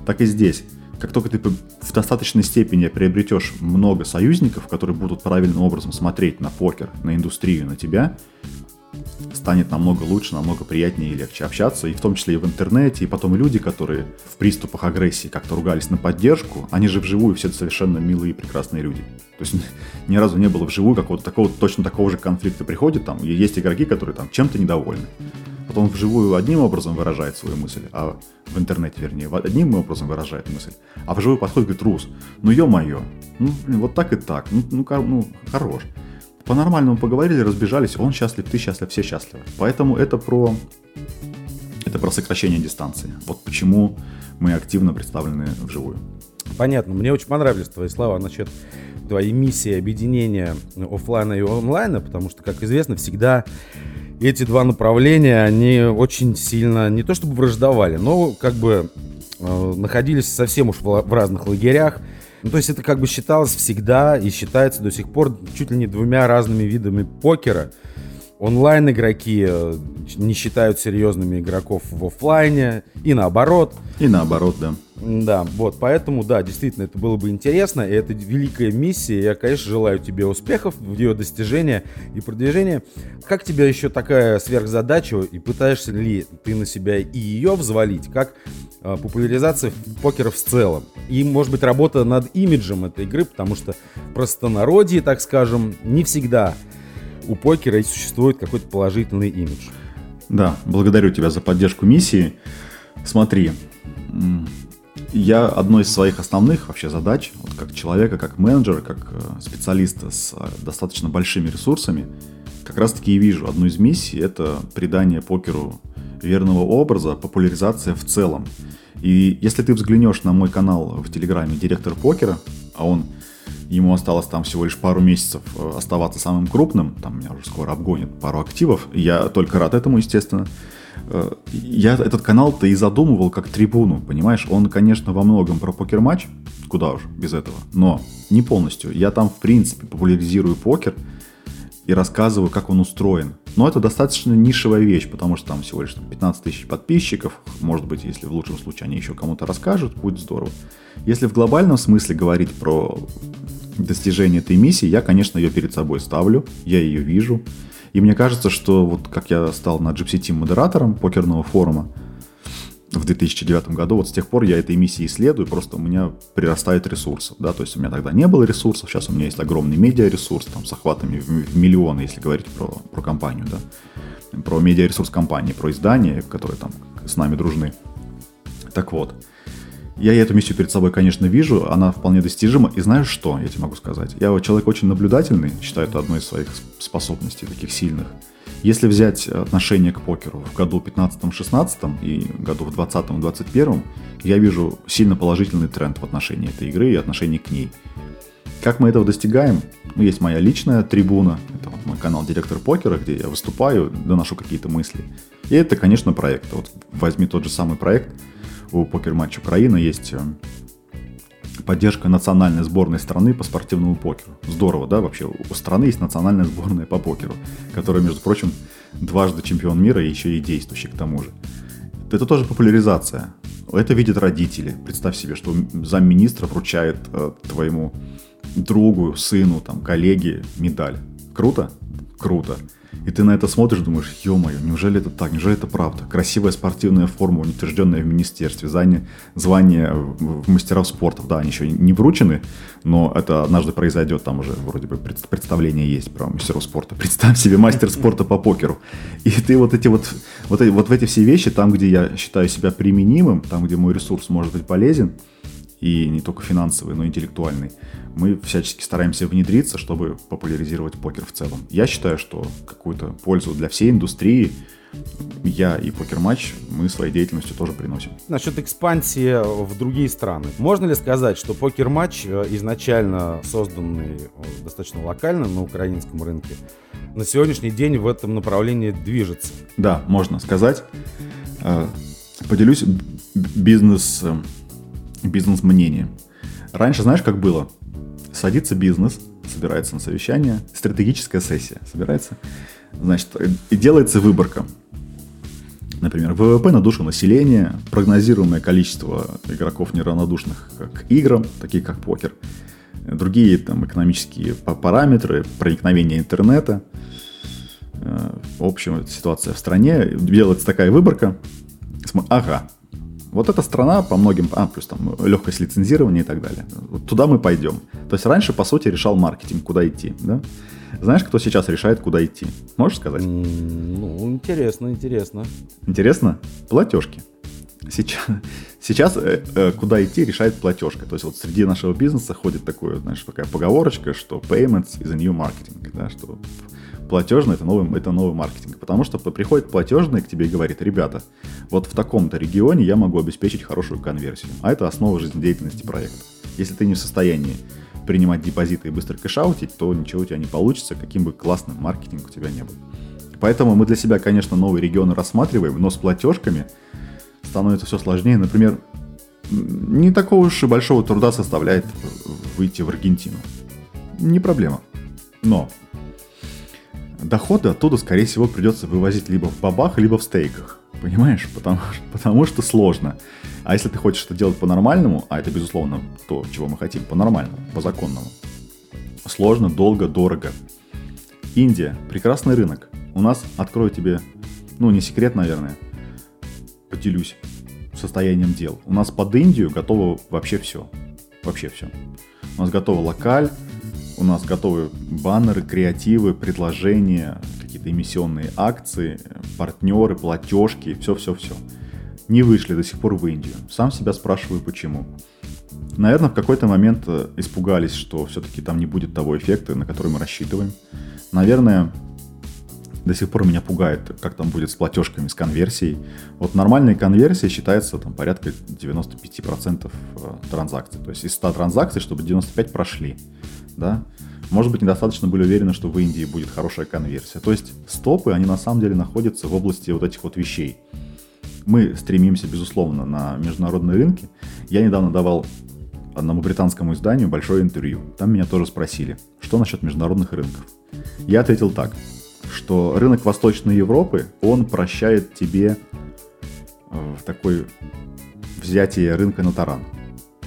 Так и здесь. Как только ты в достаточной степени приобретешь много союзников, которые будут правильным образом смотреть на покер, на индустрию, на тебя, станет намного лучше, намного приятнее и легче общаться, и в том числе и в интернете, и потом люди, которые в приступах агрессии как-то ругались на поддержку, они же вживую все совершенно милые и прекрасные люди. То есть ни разу не было вживую какого-то такого, точно такого же конфликта приходит там, и есть игроки, которые там чем-то недовольны. Потом вживую одним образом выражает свою мысль, а в интернете, вернее, одним образом выражает мысль, а вживую подходит говорит, Рус, ну ё-моё, ну, вот так и так, ну, ну, ну хорош по-нормальному поговорили, разбежались, он счастлив, ты счастлив, все счастливы. Поэтому это про, это про сокращение дистанции. Вот почему мы активно представлены вживую. Понятно. Мне очень понравились твои слова насчет твоей миссии объединения офлайна и онлайна, потому что, как известно, всегда эти два направления, они очень сильно, не то чтобы враждовали, но как бы э, находились совсем уж в, в разных лагерях. Ну, то есть это как бы считалось всегда и считается до сих пор чуть ли не двумя разными видами покера. Онлайн-игроки э, не считают серьезными игроков в офлайне и наоборот. И наоборот, да. Да, вот, поэтому, да, действительно, это было бы интересно, и это великая миссия, я, конечно, желаю тебе успехов в ее достижении и продвижении. Как тебе еще такая сверхзадача, и пытаешься ли ты на себя и ее взвалить, как э, популяризация покера в целом? И, может быть, работа над имиджем этой игры, потому что простонародье, так скажем, не всегда у покера существует какой-то положительный имидж. Да, благодарю тебя за поддержку миссии. Смотри, я одной из своих основных вообще задач, вот как человека, как менеджера, как э, специалиста с э, достаточно большими ресурсами, как раз таки и вижу одну из миссий, это придание покеру верного образа, популяризация в целом. И если ты взглянешь на мой канал в Телеграме «Директор покера», а он ему осталось там всего лишь пару месяцев э, оставаться самым крупным, там меня уже скоро обгонят пару активов, я только рад этому, естественно, я этот канал-то и задумывал как трибуну, понимаешь? Он, конечно, во многом про покер-матч, куда уж без этого, но не полностью. Я там, в принципе, популяризирую покер и рассказываю, как он устроен. Но это достаточно нишевая вещь, потому что там всего лишь 15 тысяч подписчиков. Может быть, если в лучшем случае они еще кому-то расскажут, будет здорово. Если в глобальном смысле говорить про достижение этой миссии, я, конечно, ее перед собой ставлю, я ее вижу. И мне кажется, что вот как я стал на Gypsy Team модератором покерного форума в 2009 году, вот с тех пор я этой миссии исследую, просто у меня прирастает ресурсов, да, то есть у меня тогда не было ресурсов, сейчас у меня есть огромный медиаресурс, там, с охватами в миллионы, если говорить про, про компанию, да, про медиаресурс компании, про издания, которые там с нами дружны. Так вот, я эту миссию перед собой, конечно, вижу, она вполне достижима. И знаешь что, я тебе могу сказать? Я человек очень наблюдательный, считаю это одной из своих способностей, таких сильных. Если взять отношение к покеру в году 15-16 и году в 20-21, я вижу сильно положительный тренд в отношении этой игры и отношении к ней. Как мы этого достигаем? Ну, есть моя личная трибуна, это вот мой канал «Директор покера», где я выступаю, доношу какие-то мысли. И это, конечно, проект. Вот возьми тот же самый проект – у покер-матч Украина есть э, поддержка национальной сборной страны по спортивному покеру. Здорово, да, вообще у страны есть национальная сборная по покеру, которая, между прочим, дважды чемпион мира и еще и действующий к тому же. Это тоже популяризация. Это видят родители. Представь себе, что замминистра вручает э, твоему другу, сыну, там, коллеге медаль. Круто? Круто. И ты на это смотришь, думаешь, ё-моё, неужели это так, неужели это правда? Красивая спортивная форма, утвержденная в министерстве, звание, звание в мастеров спорта, да, они еще не вручены, но это однажды произойдет, там уже вроде бы представление есть про мастеров спорта. Представь себе мастер спорта по покеру. И ты вот эти вот, вот, вот в эти все вещи, там, где я считаю себя применимым, там, где мой ресурс может быть полезен, и не только финансовый, но и интеллектуальный. Мы всячески стараемся внедриться, чтобы популяризировать покер в целом. Я считаю, что какую-то пользу для всей индустрии я и покер-матч мы своей деятельностью тоже приносим. Насчет экспансии в другие страны. Можно ли сказать, что покер-матч, э, изначально созданный э, достаточно локально на украинском рынке, на сегодняшний день в этом направлении движется? Да, можно сказать. Э, поделюсь бизнес, бизнес-мнением. Раньше знаешь, как было? Садится бизнес, собирается на совещание, стратегическая сессия собирается, значит, и делается выборка. Например, ВВП на душу населения, прогнозируемое количество игроков неравнодушных к играм, такие как покер, другие там экономические параметры, проникновение интернета, э, в общем, ситуация в стране, делается такая выборка, ага, вот эта страна по многим, а, плюс там легкость лицензирования и так далее. Вот туда мы пойдем. То есть раньше, по сути, решал маркетинг, куда идти, да? Знаешь, кто сейчас решает, куда идти? Можешь сказать? Ну, интересно, интересно. Интересно? Платежки. Сейчас, сейчас э, э, куда идти, решает платежка. То есть вот среди нашего бизнеса ходит такое, знаешь, такая поговорочка, что payments is a new marketing, да, что платежный это новый, это новый маркетинг. Потому что приходит платежный к тебе и говорит, ребята, вот в таком-то регионе я могу обеспечить хорошую конверсию. А это основа жизнедеятельности проекта. Если ты не в состоянии принимать депозиты и быстро кэшаутить, то ничего у тебя не получится, каким бы классным маркетинг у тебя не был. Поэтому мы для себя, конечно, новые регионы рассматриваем, но с платежками становится все сложнее. Например, не такого уж и большого труда составляет выйти в Аргентину. Не проблема. Но доходы оттуда, скорее всего, придется вывозить либо в бабах, либо в стейках. Понимаешь? Потому, потому что сложно. А если ты хочешь это делать по-нормальному, а это, безусловно, то, чего мы хотим, по-нормальному, по-законному, сложно, долго, дорого. Индия – прекрасный рынок. У нас, открою тебе, ну, не секрет, наверное, поделюсь состоянием дел. У нас под Индию готово вообще все. Вообще все. У нас готова локаль, у нас готовы баннеры, креативы, предложения, какие-то эмиссионные акции, партнеры, платежки, все-все-все не вышли до сих пор в Индию. Сам себя спрашиваю, почему. Наверное, в какой-то момент э, испугались, что все-таки там не будет того эффекта, на который мы рассчитываем. Наверное, до сих пор меня пугает, как там будет с платежками, с конверсией. Вот нормальная конверсия считается там порядка 95% э, транзакций. То есть из 100 транзакций, чтобы 95 прошли. Да? Может быть, недостаточно были уверены, что в Индии будет хорошая конверсия. То есть стопы, они на самом деле находятся в области вот этих вот вещей мы стремимся, безусловно, на международные рынки. Я недавно давал одному британскому изданию большое интервью. Там меня тоже спросили, что насчет международных рынков. Я ответил так, что рынок Восточной Европы, он прощает тебе э, в такой взятие рынка на таран.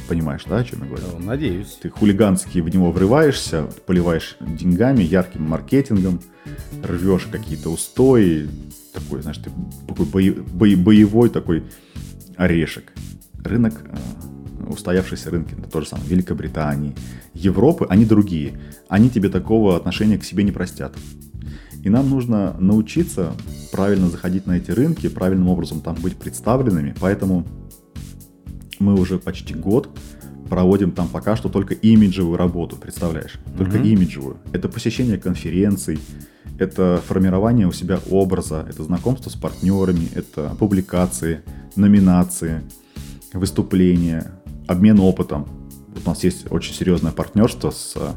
Понимаешь, да, о чем я говорю? Надеюсь. Ты хулигански в него врываешься, поливаешь деньгами, ярким маркетингом, рвешь какие-то устои, такой, знаешь, ты такой бои, бои, боевой такой орешек. Рынок, э, устоявшиеся рынки, это то же самое, Великобритании, Европы, они другие. Они тебе такого отношения к себе не простят. И нам нужно научиться правильно заходить на эти рынки, правильным образом там быть представленными. Поэтому мы уже почти год проводим там пока что только имиджевую работу, представляешь? Только mm-hmm. имиджевую. Это посещение конференций, это формирование у себя образа, это знакомство с партнерами, это публикации, номинации, выступления, обмен опытом. Вот у нас есть очень серьезное партнерство с э,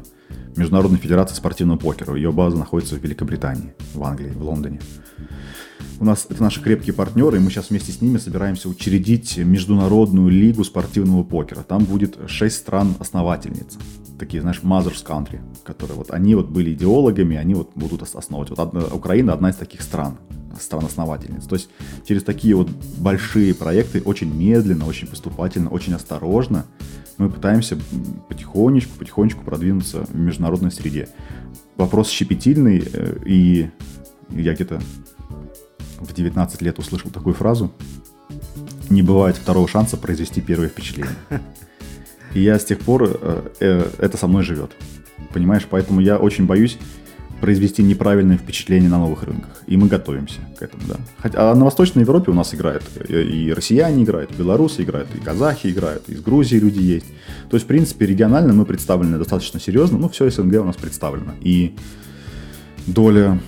Международной Федерацией спортивного покера. Ее база находится в Великобритании, в Англии, в Лондоне. У нас это наши крепкие партнеры, и мы сейчас вместе с ними собираемся учредить международную лигу спортивного покера. Там будет шесть стран-основательниц такие, знаешь, mothers country, которые вот, они вот были идеологами, они вот будут основывать. Вот одна, Украина одна из таких стран, стран-основательниц. То есть через такие вот большие проекты очень медленно, очень поступательно, очень осторожно мы пытаемся потихонечку, потихонечку продвинуться в международной среде. Вопрос щепетильный, э, и я где-то в 19 лет услышал такую фразу. Не бывает второго шанса произвести первое впечатление. И я с тех пор, э, э, это со мной живет. Понимаешь, поэтому я очень боюсь произвести неправильное впечатление на новых рынках. И мы готовимся к этому, да. Хотя, а на Восточной Европе у нас играют и россияне играют, и белорусы играют, и казахи играют, и из Грузии люди есть. То есть, в принципе, регионально мы представлены достаточно серьезно. Ну, все СНГ у нас представлено. И доля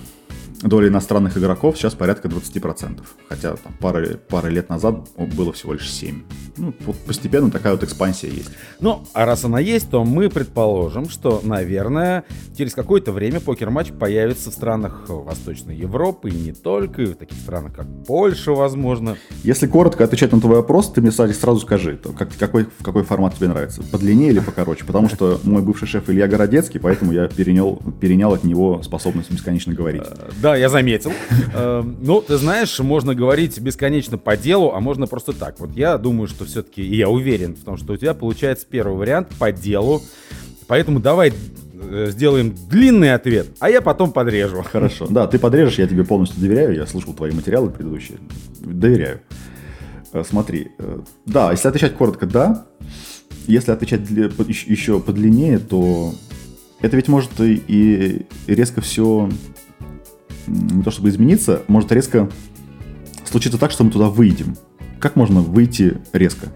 доля иностранных игроков сейчас порядка 20%. Хотя там, пары, пары лет назад было всего лишь 7%. Ну, вот постепенно такая вот экспансия есть. Ну, а раз она есть, то мы предположим, что, наверное, через какое-то время покер-матч появится в странах Восточной Европы и не только, и в таких странах, как Польша, возможно. Если коротко отвечать на твой вопрос, ты мне сразу скажи, то как, какой, какой формат тебе нравится, подлиннее или покороче? Потому что мой бывший шеф Илья Городецкий, поэтому я перенял, перенял от него способность бесконечно говорить. Э, я заметил. Эм, ну, ты знаешь, можно говорить бесконечно по делу, а можно просто так. Вот я думаю, что все-таки, и я уверен в том, что у тебя получается первый вариант по делу. Поэтому давай э, сделаем длинный ответ, а я потом подрежу. Хорошо. Да, ты подрежешь, я тебе полностью доверяю. Я слушал твои материалы предыдущие. Доверяю. Э, смотри. Э, да, если отвечать коротко, да. Если отвечать еще подлиннее, то это ведь может и резко все не то чтобы измениться, может резко случиться так, что мы туда выйдем. Как можно выйти резко?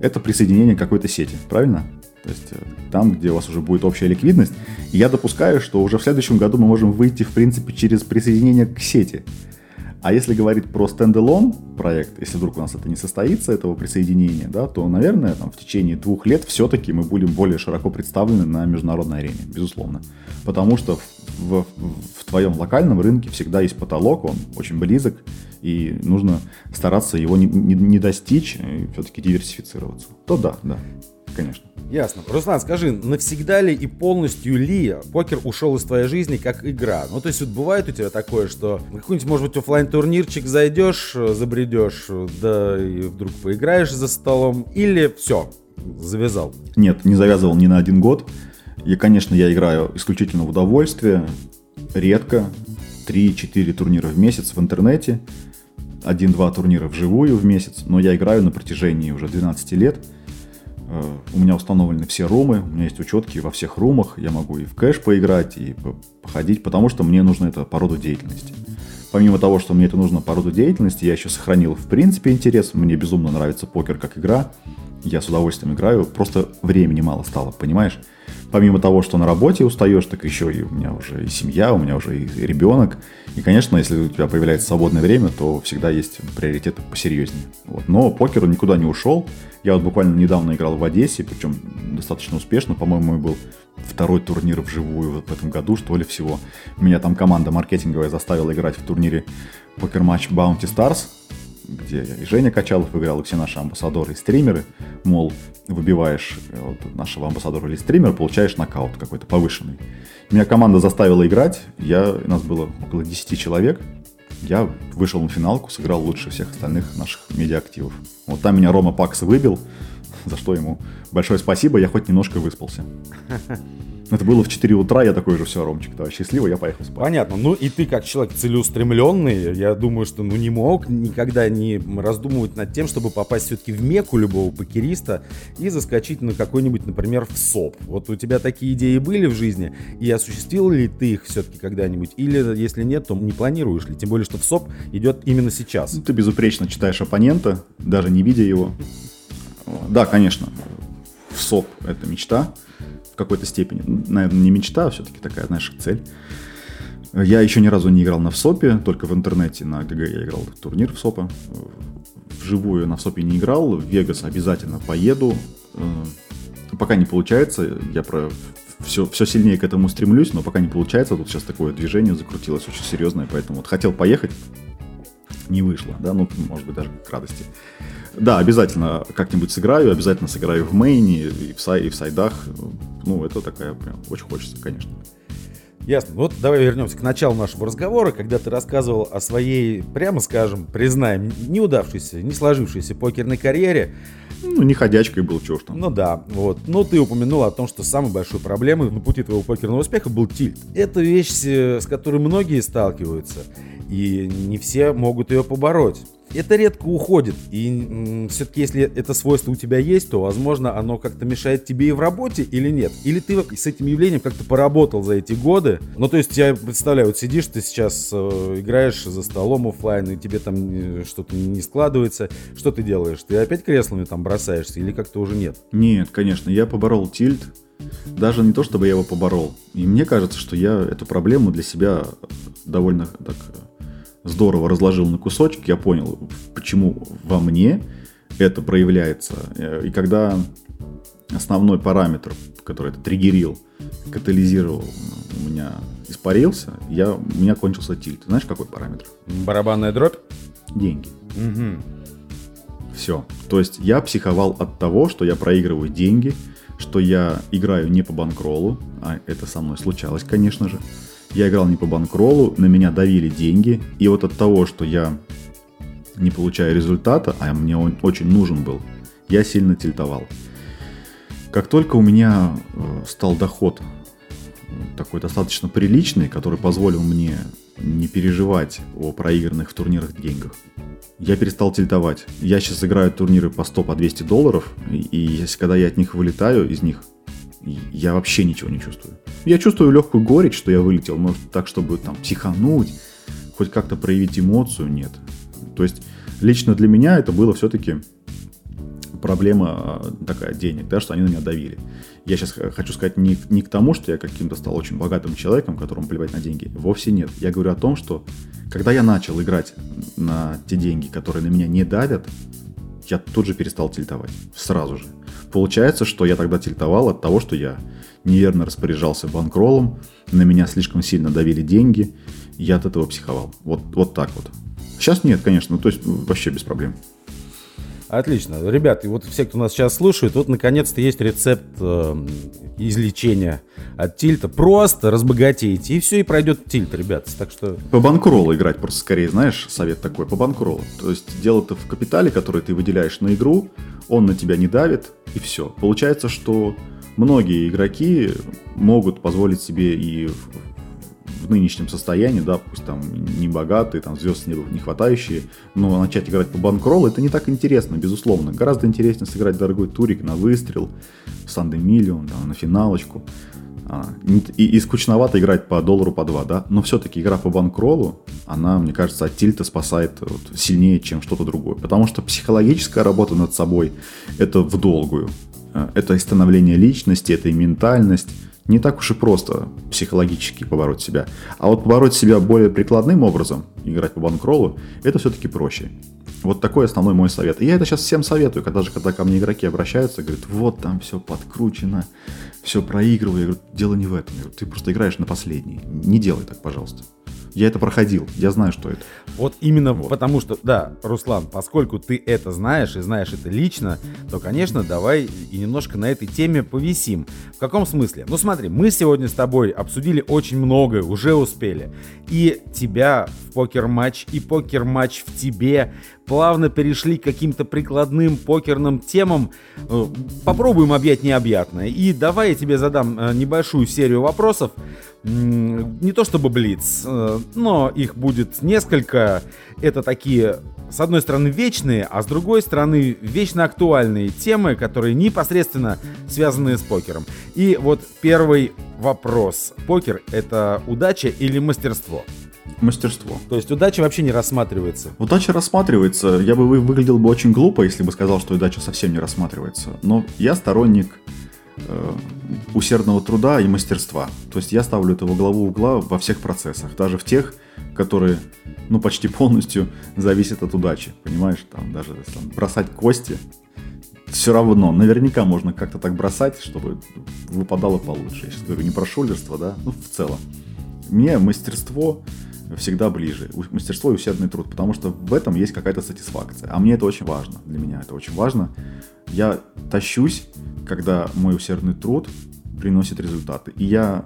Это присоединение к какой-то сети, правильно? То есть э, там, где у вас уже будет общая ликвидность. Я допускаю, что уже в следующем году мы можем выйти, в принципе, через присоединение к сети. А если говорить про стендалон проект, если вдруг у нас это не состоится, этого присоединения, да, то, наверное, там, в течение двух лет все-таки мы будем более широко представлены на международной арене, безусловно. Потому что в, в, в твоем локальном рынке всегда есть потолок, он очень близок, и нужно стараться его не, не, не достичь, и все-таки диверсифицироваться. То да, да, конечно. Ясно. Руслан, скажи, навсегда ли и полностью ли покер ушел из твоей жизни как игра? Ну, то есть вот бывает у тебя такое, что какой-нибудь, может быть, офлайн турнирчик зайдешь, забредешь, да и вдруг поиграешь за столом, или все, завязал? Нет, не завязывал ни на один год. И, конечно, я играю исключительно в удовольствие, редко, 3-4 турнира в месяц в интернете, 1-2 турнира вживую в месяц, но я играю на протяжении уже 12 лет – Э, у меня установлены все румы, у меня есть учетки во всех румах, я могу и в кэш поиграть, и походить, потому что мне нужно это по роду деятельности. Помимо того, что мне это нужно по роду деятельности, я еще сохранил в принципе интерес, мне безумно нравится покер как игра, я с удовольствием играю, просто времени мало стало, понимаешь? Помимо того, что на работе устаешь, так еще и у меня уже и семья, у меня уже и ребенок. И, конечно, если у тебя появляется свободное время, то всегда есть приоритеты посерьезнее. Вот. Но покер никуда не ушел. Я вот буквально недавно играл в Одессе, причем достаточно успешно. По-моему, был второй турнир вживую в этом году, что ли, всего. Меня там команда маркетинговая заставила играть в турнире покер-матч Bounty Stars, где и Женя Качалов играл, и все наши амбассадоры и стримеры. Мол, выбиваешь э, вот, нашего амбассадора или стримера, получаешь нокаут какой-то повышенный. Меня команда заставила играть, я, у нас было около 10 человек, я вышел на финалку, сыграл лучше всех остальных наших медиа-активов. Вот там меня Рома Пакс выбил, за что ему большое спасибо, я хоть немножко выспался. Это было в 4 утра, я такой же, все, Ромчик, давай счастливый, я поехал спать. Понятно. Ну и ты как человек целеустремленный, я думаю, что ну не мог никогда не раздумывать над тем, чтобы попасть все-таки в меку любого покериста и заскочить на какой-нибудь, например, в СОП. Вот у тебя такие идеи были в жизни, и осуществил ли ты их все-таки когда-нибудь? Или если нет, то не планируешь ли? Тем более, что в СОП идет именно сейчас. Ну, ты безупречно читаешь оппонента, даже не видя его. Да, конечно, в СОП это мечта какой-то степени. Наверное, не мечта, а все-таки такая, знаешь, цель. Я еще ни разу не играл на ВСОПе, только в интернете на ГГ я играл в турнир в СОПа. Вживую на ВСОПе не играл, в Вегас обязательно поеду. Э, пока не получается, я про все, все сильнее к этому стремлюсь, но пока не получается. Тут сейчас такое движение закрутилось очень серьезное, поэтому вот хотел поехать, не вышло, да, ну, может быть, даже к радости. Да, обязательно как-нибудь сыграю, обязательно сыграю в мейне и в, сай, и в сайдах. Ну, это такая прям очень хочется, конечно. Ясно. Вот давай вернемся к началу нашего разговора, когда ты рассказывал о своей, прямо скажем, признаем, неудавшейся, не сложившейся покерной карьере. Ну, не ходячкой был, чего ж там. Ну да, вот. Но ты упомянул о том, что самой большой проблемой на пути твоего покерного успеха был тильт. Это вещь, с которой многие сталкиваются. и не все могут ее побороть это редко уходит. И все-таки, если это свойство у тебя есть, то, возможно, оно как-то мешает тебе и в работе или нет. Или ты с этим явлением как-то поработал за эти годы. Ну, то есть, я представляю, вот сидишь ты сейчас, э, играешь за столом офлайн, и тебе там э, что-то не складывается. Что ты делаешь? Ты опять креслами там бросаешься или как-то уже нет? Нет, конечно. Я поборол тильт. Даже не то, чтобы я его поборол. И мне кажется, что я эту проблему для себя довольно так здорово разложил на кусочки, я понял, почему во мне это проявляется. Э, и когда основной параметр, который это триггерил, катализировал, у меня испарился, я, у меня кончился тильт. Знаешь, какой параметр? Барабанная дробь? Деньги. Угу. Все. То есть я психовал от того, что я проигрываю деньги, что я играю не по банкролу, а это со мной случалось, конечно же. Я играл не по банкролу, на меня давили деньги, и вот от того, что я не получаю результата, а мне он очень нужен был, я сильно тильтовал. Как только у меня э, стал доход такой достаточно приличный, который позволил мне не переживать о проигранных в турнирах деньгах, я перестал тильтовать. Я сейчас играю турниры по 100, по 200 долларов, и, и когда я от них вылетаю, из них, я вообще ничего не чувствую. Я чувствую легкую горечь, что я вылетел, но так, чтобы там психануть, хоть как-то проявить эмоцию, нет. То есть лично для меня это было все-таки проблема а, такая денег, да, что они на меня давили. Я сейчас хочу сказать не, не к тому, что я каким-то стал очень богатым человеком, которому плевать на деньги. Вовсе нет. Я говорю о том, что когда я начал играть на те деньги, которые на меня не давят, я тут же перестал тильтовать. Сразу же. Получается, что я тогда тильтовал от того, что я неверно распоряжался банкролом, на меня слишком сильно давили деньги, я от этого психовал. Вот, вот так вот. Сейчас нет, конечно, ну, то есть вообще без проблем. Отлично. Ребят, и вот все, кто нас сейчас слушает, вот наконец-то есть рецепт э, излечения от тильта. Просто разбогатейте, и все, и пройдет тильт, ребят. Так что... По банкролу играть просто скорее, знаешь, совет такой, по банкролу. То есть дело-то в капитале, который ты выделяешь на игру, он на тебя не давит, и все. Получается, что многие игроки могут позволить себе и в, нынешнем состоянии, да, пусть там не богатые, там звезд не, хватающие, но начать играть по банкроллу это не так интересно, безусловно. Гораздо интереснее сыграть дорогой турик на выстрел, в Санде Миллион, да, на финалочку. А, и, и скучновато играть по доллару по два, да, но все-таки игра по банкроллу, она, мне кажется, от тильта спасает вот, сильнее, чем что-то другое. Потому что психологическая работа над собой – это в долгую. А, это и становление личности, это и ментальность. Не так уж и просто психологически побороть себя. А вот побороть себя более прикладным образом, играть по банкроллу, это все-таки проще. Вот такой основной мой совет. И я это сейчас всем советую, когда же, когда ко мне игроки обращаются, говорят, вот там все подкручено, все проигрываю. Я говорю, дело не в этом. Я говорю, ты просто играешь на последний. Не делай так, пожалуйста. Я это проходил, я знаю, что это. Вот именно вот. потому что, да, Руслан, поскольку ты это знаешь и знаешь это лично, то, конечно, давай и немножко на этой теме повисим. В каком смысле? Ну смотри, мы сегодня с тобой обсудили очень многое, уже успели. И тебя в покер-матч, и покер-матч в тебе плавно перешли к каким-то прикладным покерным темам. Э, попробуем объять необъятное. И давай я тебе задам э, небольшую серию вопросов. Не то чтобы блиц, э, но их будет несколько. Это такие, с одной стороны, вечные, а с другой стороны, вечно актуальные темы, которые непосредственно связаны с покером. И вот первый вопрос. Покер — это удача или мастерство? Мастерство. То есть удача вообще не рассматривается? Удача рассматривается. Я бы выглядел бы очень глупо, если бы сказал, что удача совсем не рассматривается. Но я сторонник э, усердного труда и мастерства. То есть я ставлю это во главу угла во всех процессах, даже в тех, которые, ну, почти полностью зависят от удачи. Понимаешь, там даже там, бросать кости, все равно, наверняка можно как-то так бросать, чтобы выпадало получше. Я сейчас говорю не про шулерство, да, ну, в целом. Мне мастерство всегда ближе. Мастерство и усердный труд, потому что в этом есть какая-то сатисфакция. А мне это очень важно. Для меня это очень важно. Я тащусь, когда мой усердный труд приносит результаты. И я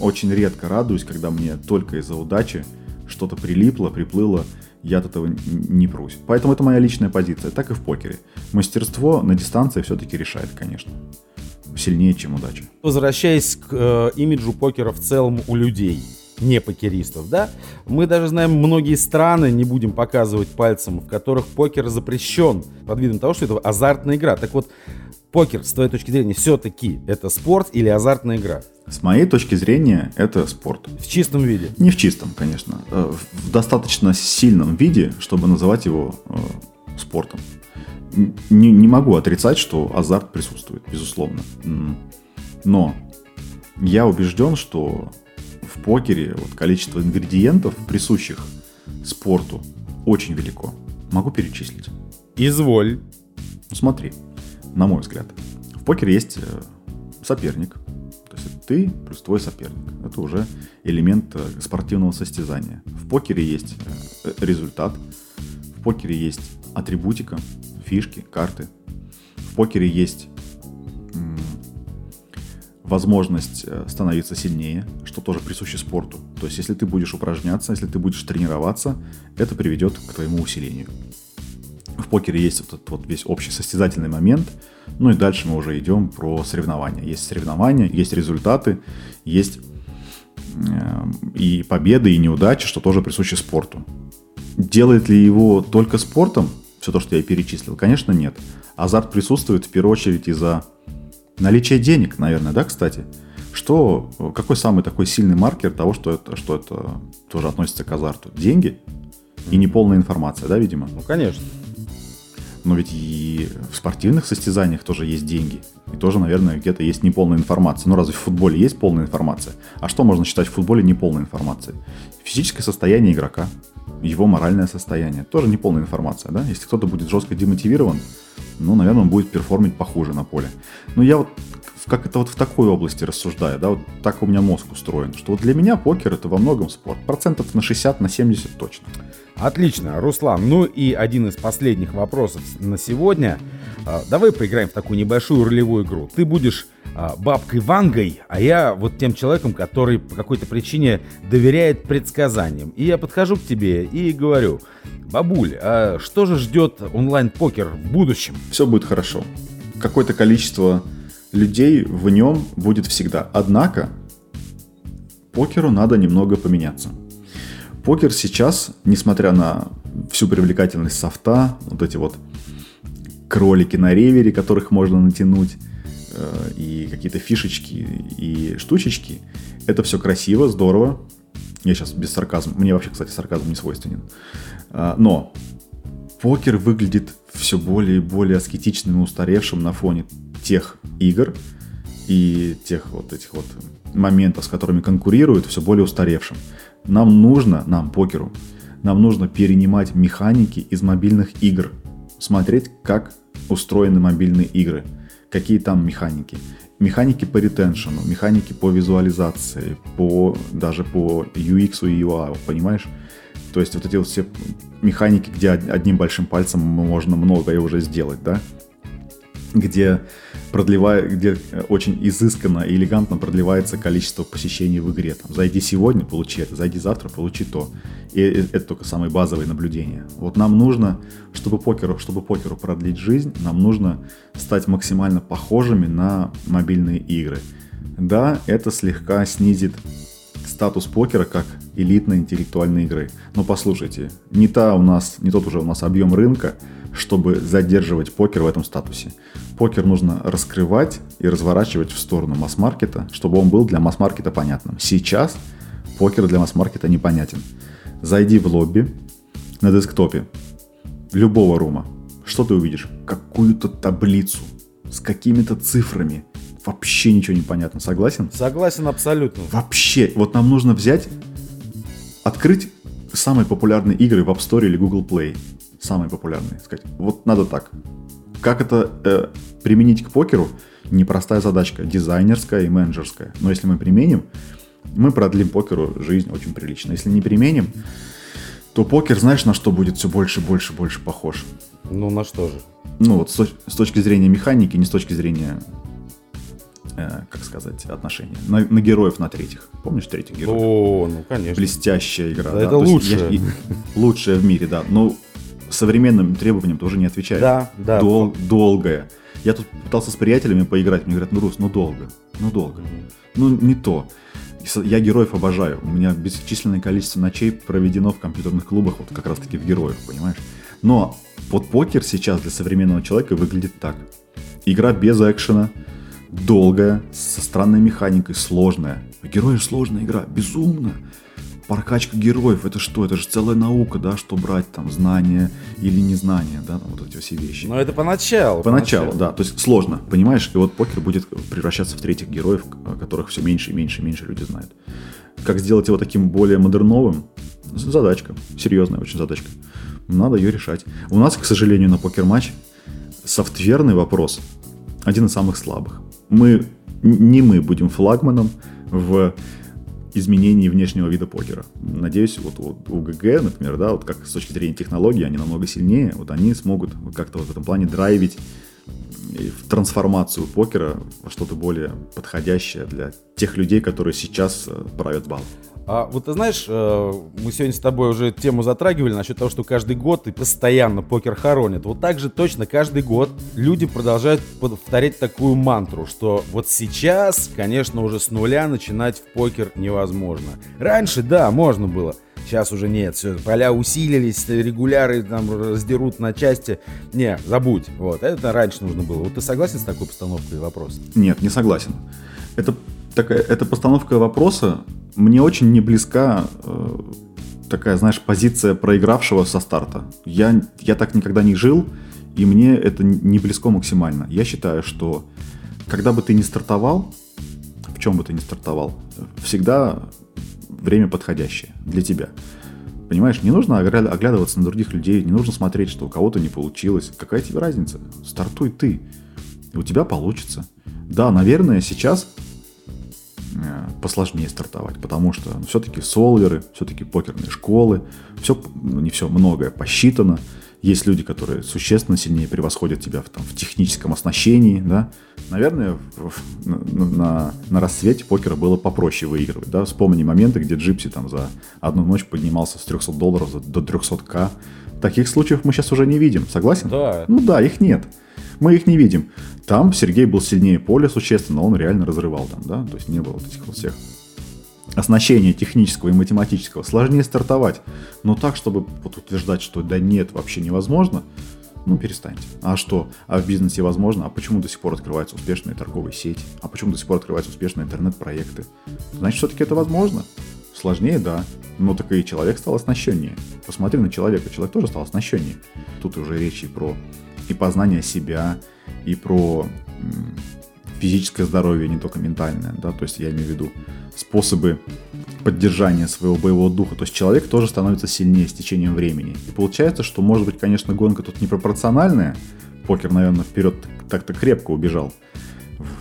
очень редко радуюсь, когда мне только из-за удачи что-то прилипло, приплыло, я от этого не прусь. Поэтому это моя личная позиция, так и в покере. Мастерство на дистанции все-таки решает, конечно. Сильнее, чем удача. Возвращаясь к э, имиджу покера в целом у людей – не покеристов, да? Мы даже знаем многие страны, не будем показывать пальцем, в которых покер запрещен под видом того, что это азартная игра. Так вот, покер, с твоей точки зрения, все-таки это спорт или азартная игра? С моей точки зрения, это спорт. В чистом виде? Не в чистом, конечно. Э, в достаточно сильном виде, чтобы называть его э, спортом. Не, не могу отрицать, что азарт присутствует, безусловно. Но я убежден, что в покере вот количество ингредиентов, присущих спорту, очень велико. Могу перечислить. Изволь. Смотри, на мой взгляд, в покере есть э, соперник. То есть ты плюс твой соперник. Это уже элемент э, спортивного состязания. В покере есть э, результат. В покере есть атрибутика, фишки, карты. В покере есть возможность э, становиться сильнее, что тоже присуще спорту. То есть, если ты будешь упражняться, если ты будешь тренироваться, это приведет к твоему усилению. В покере есть вот этот вот весь общий состязательный момент. Ну и дальше мы уже идем про соревнования. Есть соревнования, есть результаты, есть э, и победы, и неудачи, что тоже присуще спорту. Делает ли его только спортом, все то, что я перечислил? Конечно, нет. Азарт присутствует в первую очередь из-за Наличие денег, наверное, да, кстати. Что, какой самый такой сильный маркер того, что это, что это тоже относится к азарту? Деньги и неполная информация, да, видимо? Ну, конечно. Но ведь и в спортивных состязаниях тоже есть деньги. И тоже, наверное, где-то есть неполная информация. Ну, разве в футболе есть полная информация? А что можно считать в футболе неполной информацией? Физическое состояние игрока, его моральное состояние. Тоже неполная информация, да? Если кто-то будет жестко демотивирован, ну, наверное, он будет перформить похуже на поле. Но я вот как это вот в такой области рассуждаю, да, вот так у меня мозг устроен, что вот для меня покер это во многом спорт, процентов на 60, на 70 точно. Отлично, Руслан. Ну и один из последних вопросов на сегодня. А, давай поиграем в такую небольшую ролевую игру. Ты будешь бабкой Вангой, а я вот тем человеком, который по какой-то причине доверяет предсказаниям. И я подхожу к тебе и говорю, бабуль, а что же ждет онлайн-покер в будущем? Все будет хорошо. Какое-то количество людей в нем будет всегда. Однако покеру надо немного поменяться. Покер сейчас, несмотря на всю привлекательность софта, вот эти вот кролики на ревере, которых можно натянуть, и какие-то фишечки и штучечки, это все красиво, здорово. Я сейчас без сарказма. Мне вообще, кстати, сарказм не свойственен. А, но покер выглядит все более и более аскетичным и устаревшим на фоне тех игр и тех вот этих вот моментов, с которыми конкурируют, все более устаревшим. Нам нужно, нам, покеру, нам нужно перенимать механики из мобильных игр, смотреть, как устроены мобильные игры, какие там механики. Механики по ретеншену, механики по визуализации, по, даже по UX и UI, понимаешь? То есть вот эти вот все механики, где одним большим пальцем можно многое уже сделать, да? Где продлевает, где э, очень изысканно и элегантно продлевается количество посещений в игре. Там, зайди сегодня, получи это, зайди завтра, получи то. И это только самые базовые наблюдения. Вот нам нужно, чтобы покеру, чтобы покеру продлить жизнь, нам нужно стать максимально похожими на мобильные игры. Да, это слегка снизит статус покера как элитной интеллектуальной игры. Но послушайте, не та у нас, не тот уже у нас объем рынка, чтобы задерживать покер в этом статусе. Покер нужно раскрывать и разворачивать в сторону масс-маркета, чтобы он был для масс-маркета понятным. Сейчас покер для масс-маркета непонятен. Зайди в лобби на десктопе любого рума. Что ты увидишь? Какую-то таблицу с какими-то цифрами. Вообще ничего не понятно. Согласен? Согласен абсолютно. Вообще. Вот нам нужно взять, открыть самые популярные игры в App Store или Google Play самые популярные. Сказать, вот надо так. Как это э, применить к покеру? Непростая задачка, дизайнерская и менеджерская. Но если мы применим, мы продлим покеру жизнь очень прилично. Если не применим, то покер, знаешь, на что будет все больше, больше, больше похож? Ну, на что же? Ну, вот с, с точки зрения механики, не с точки зрения, э, как сказать, отношения. На, на героев на третьих. Помнишь третьих героев? О, ну, конечно. Блестящая игра. Да, да? Это лучшая. лучшая в мире, да. Но современным требованиям тоже не отвечает. Да, да. Дол- долгое. Я тут пытался с приятелями поиграть, мне говорят, ну, Рус, ну долго, ну долго, ну не то. Я героев обожаю. У меня бесчисленное количество ночей проведено в компьютерных клубах, вот как раз таки в героев, понимаешь? Но вот покер сейчас для современного человека выглядит так. Игра без экшена, долгая, со странной механикой, сложная. Герои сложная игра, безумно прокачка героев, это что? Это же целая наука, да, что брать там, знания или незнания, да, там, вот эти все вещи. Но это поначалу. Поначалу, поначалу, да, то есть сложно, понимаешь, и вот покер будет превращаться в третьих героев, которых все меньше и меньше и меньше люди знают. Как сделать его таким более модерновым? Задачка, серьезная очень задачка. Надо ее решать. У нас, к сожалению, на покер-матч софтверный вопрос один из самых слабых. Мы, не мы будем флагманом в изменений внешнего вида покера. Надеюсь, вот, вот у ГГ, например, да, вот как с точки зрения технологий, они намного сильнее, вот они смогут как-то вот в этом плане драйвить в трансформацию покера во что-то более подходящее для тех людей, которые сейчас э, правят бал. А вот ты знаешь, э, мы сегодня с тобой уже тему затрагивали насчет того, что каждый год и постоянно покер хоронит. Вот так же точно каждый год люди продолжают повторять такую мантру, что вот сейчас, конечно, уже с нуля начинать в покер невозможно. Раньше, да, можно было. Сейчас уже нет, все, поля усилились, регуляры там раздерут на части. Не, забудь. Вот, это раньше нужно было. Вот ты согласен с такой постановкой вопроса? Нет, не согласен. Это такая, эта постановка вопроса мне очень не близка э, такая, знаешь, позиция проигравшего со старта. Я, я так никогда не жил, и мне это не близко максимально. Я считаю, что когда бы ты не стартовал, в чем бы ты не стартовал, всегда время подходящее для тебя. Понимаешь, не нужно оглядываться на других людей, не нужно смотреть, что у кого-то не получилось. Какая тебе разница? Стартуй ты, и у тебя получится. Да, наверное, сейчас посложнее стартовать, потому что ну, все-таки солверы, все-таки покерные школы, все, ну, не все, многое посчитано. Есть люди, которые существенно сильнее превосходят тебя в, там, в техническом оснащении, да. Наверное, в, на, на, на рассвете покера было попроще выигрывать, да. Вспомни моменты, где Джипси там за одну ночь поднимался с 300 долларов до 300к. Таких случаев мы сейчас уже не видим, согласен? Да. Ну да, их нет мы их не видим. Там Сергей был сильнее поля существенно, он реально разрывал там, да, то есть не было вот этих вот всех оснащения технического и математического. Сложнее стартовать, но так, чтобы вот утверждать, что да нет, вообще невозможно, ну, перестаньте. А что? А в бизнесе возможно? А почему до сих пор открываются успешные торговые сети? А почему до сих пор открываются успешные интернет-проекты? Значит, все-таки это возможно. Сложнее, да. Но так и человек стал оснащеннее. Посмотри на человека, человек тоже стал оснащеннее. Тут уже речь и про и познание себя, и про физическое здоровье, не только ментальное, да, то есть я имею в виду способы поддержания своего боевого духа. То есть человек тоже становится сильнее с течением времени. И получается, что, может быть, конечно, гонка тут непропорциональная. Покер, наверное, вперед так-то крепко убежал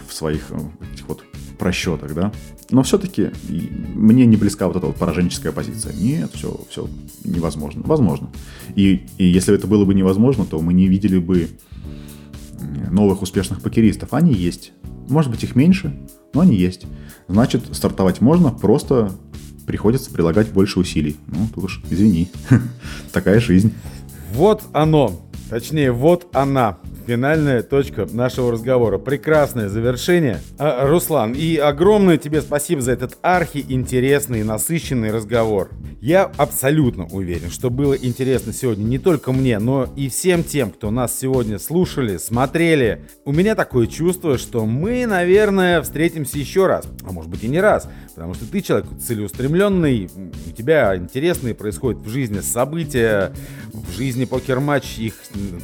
в своих э, этих вот просчетах, да. Но все-таки мне не близка вот эта вот пораженческая позиция. Нет, все, все невозможно. Возможно. И, и если это было бы невозможно, то мы не видели бы новых успешных покеристов. Они есть. Может быть, их меньше, но они есть. Значит, стартовать можно, просто приходится прилагать больше усилий. Ну, тут уж извини. Такая жизнь. Вот оно. Точнее, вот она финальная точка нашего разговора. Прекрасное завершение. А, Руслан, и огромное тебе спасибо за этот архи-интересный, насыщенный разговор. Я абсолютно уверен, что было интересно сегодня не только мне, но и всем тем, кто нас сегодня слушали, смотрели. У меня такое чувство, что мы, наверное, встретимся еще раз. А может быть и не раз. Потому что ты человек целеустремленный, у тебя интересные происходят в жизни события, в жизни покер-матч их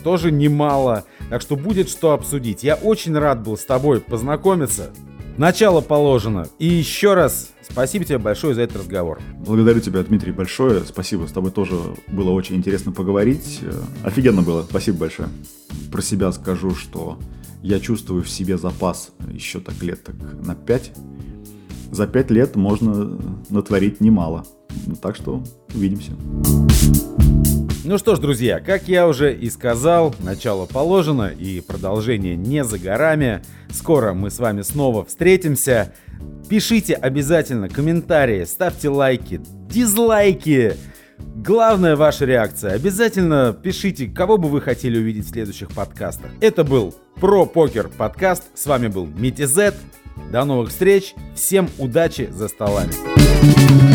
тоже немало. Так что будет что обсудить. Я очень рад был с тобой познакомиться. Начало положено. И еще раз спасибо тебе большое за этот разговор. Благодарю тебя, Дмитрий, большое. Спасибо, с тобой тоже было очень интересно поговорить. Офигенно было, спасибо большое. Про себя скажу, что я чувствую в себе запас еще так лет так на 5. За 5 лет можно натворить немало. Так что увидимся. Ну что ж, друзья, как я уже и сказал, начало положено и продолжение не за горами. Скоро мы с вами снова встретимся. Пишите обязательно комментарии, ставьте лайки, дизлайки. Главная ваша реакция. Обязательно пишите, кого бы вы хотели увидеть в следующих подкастах. Это был Про Покер подкаст. С вами был Мити Зет. До новых встреч, всем удачи за столами.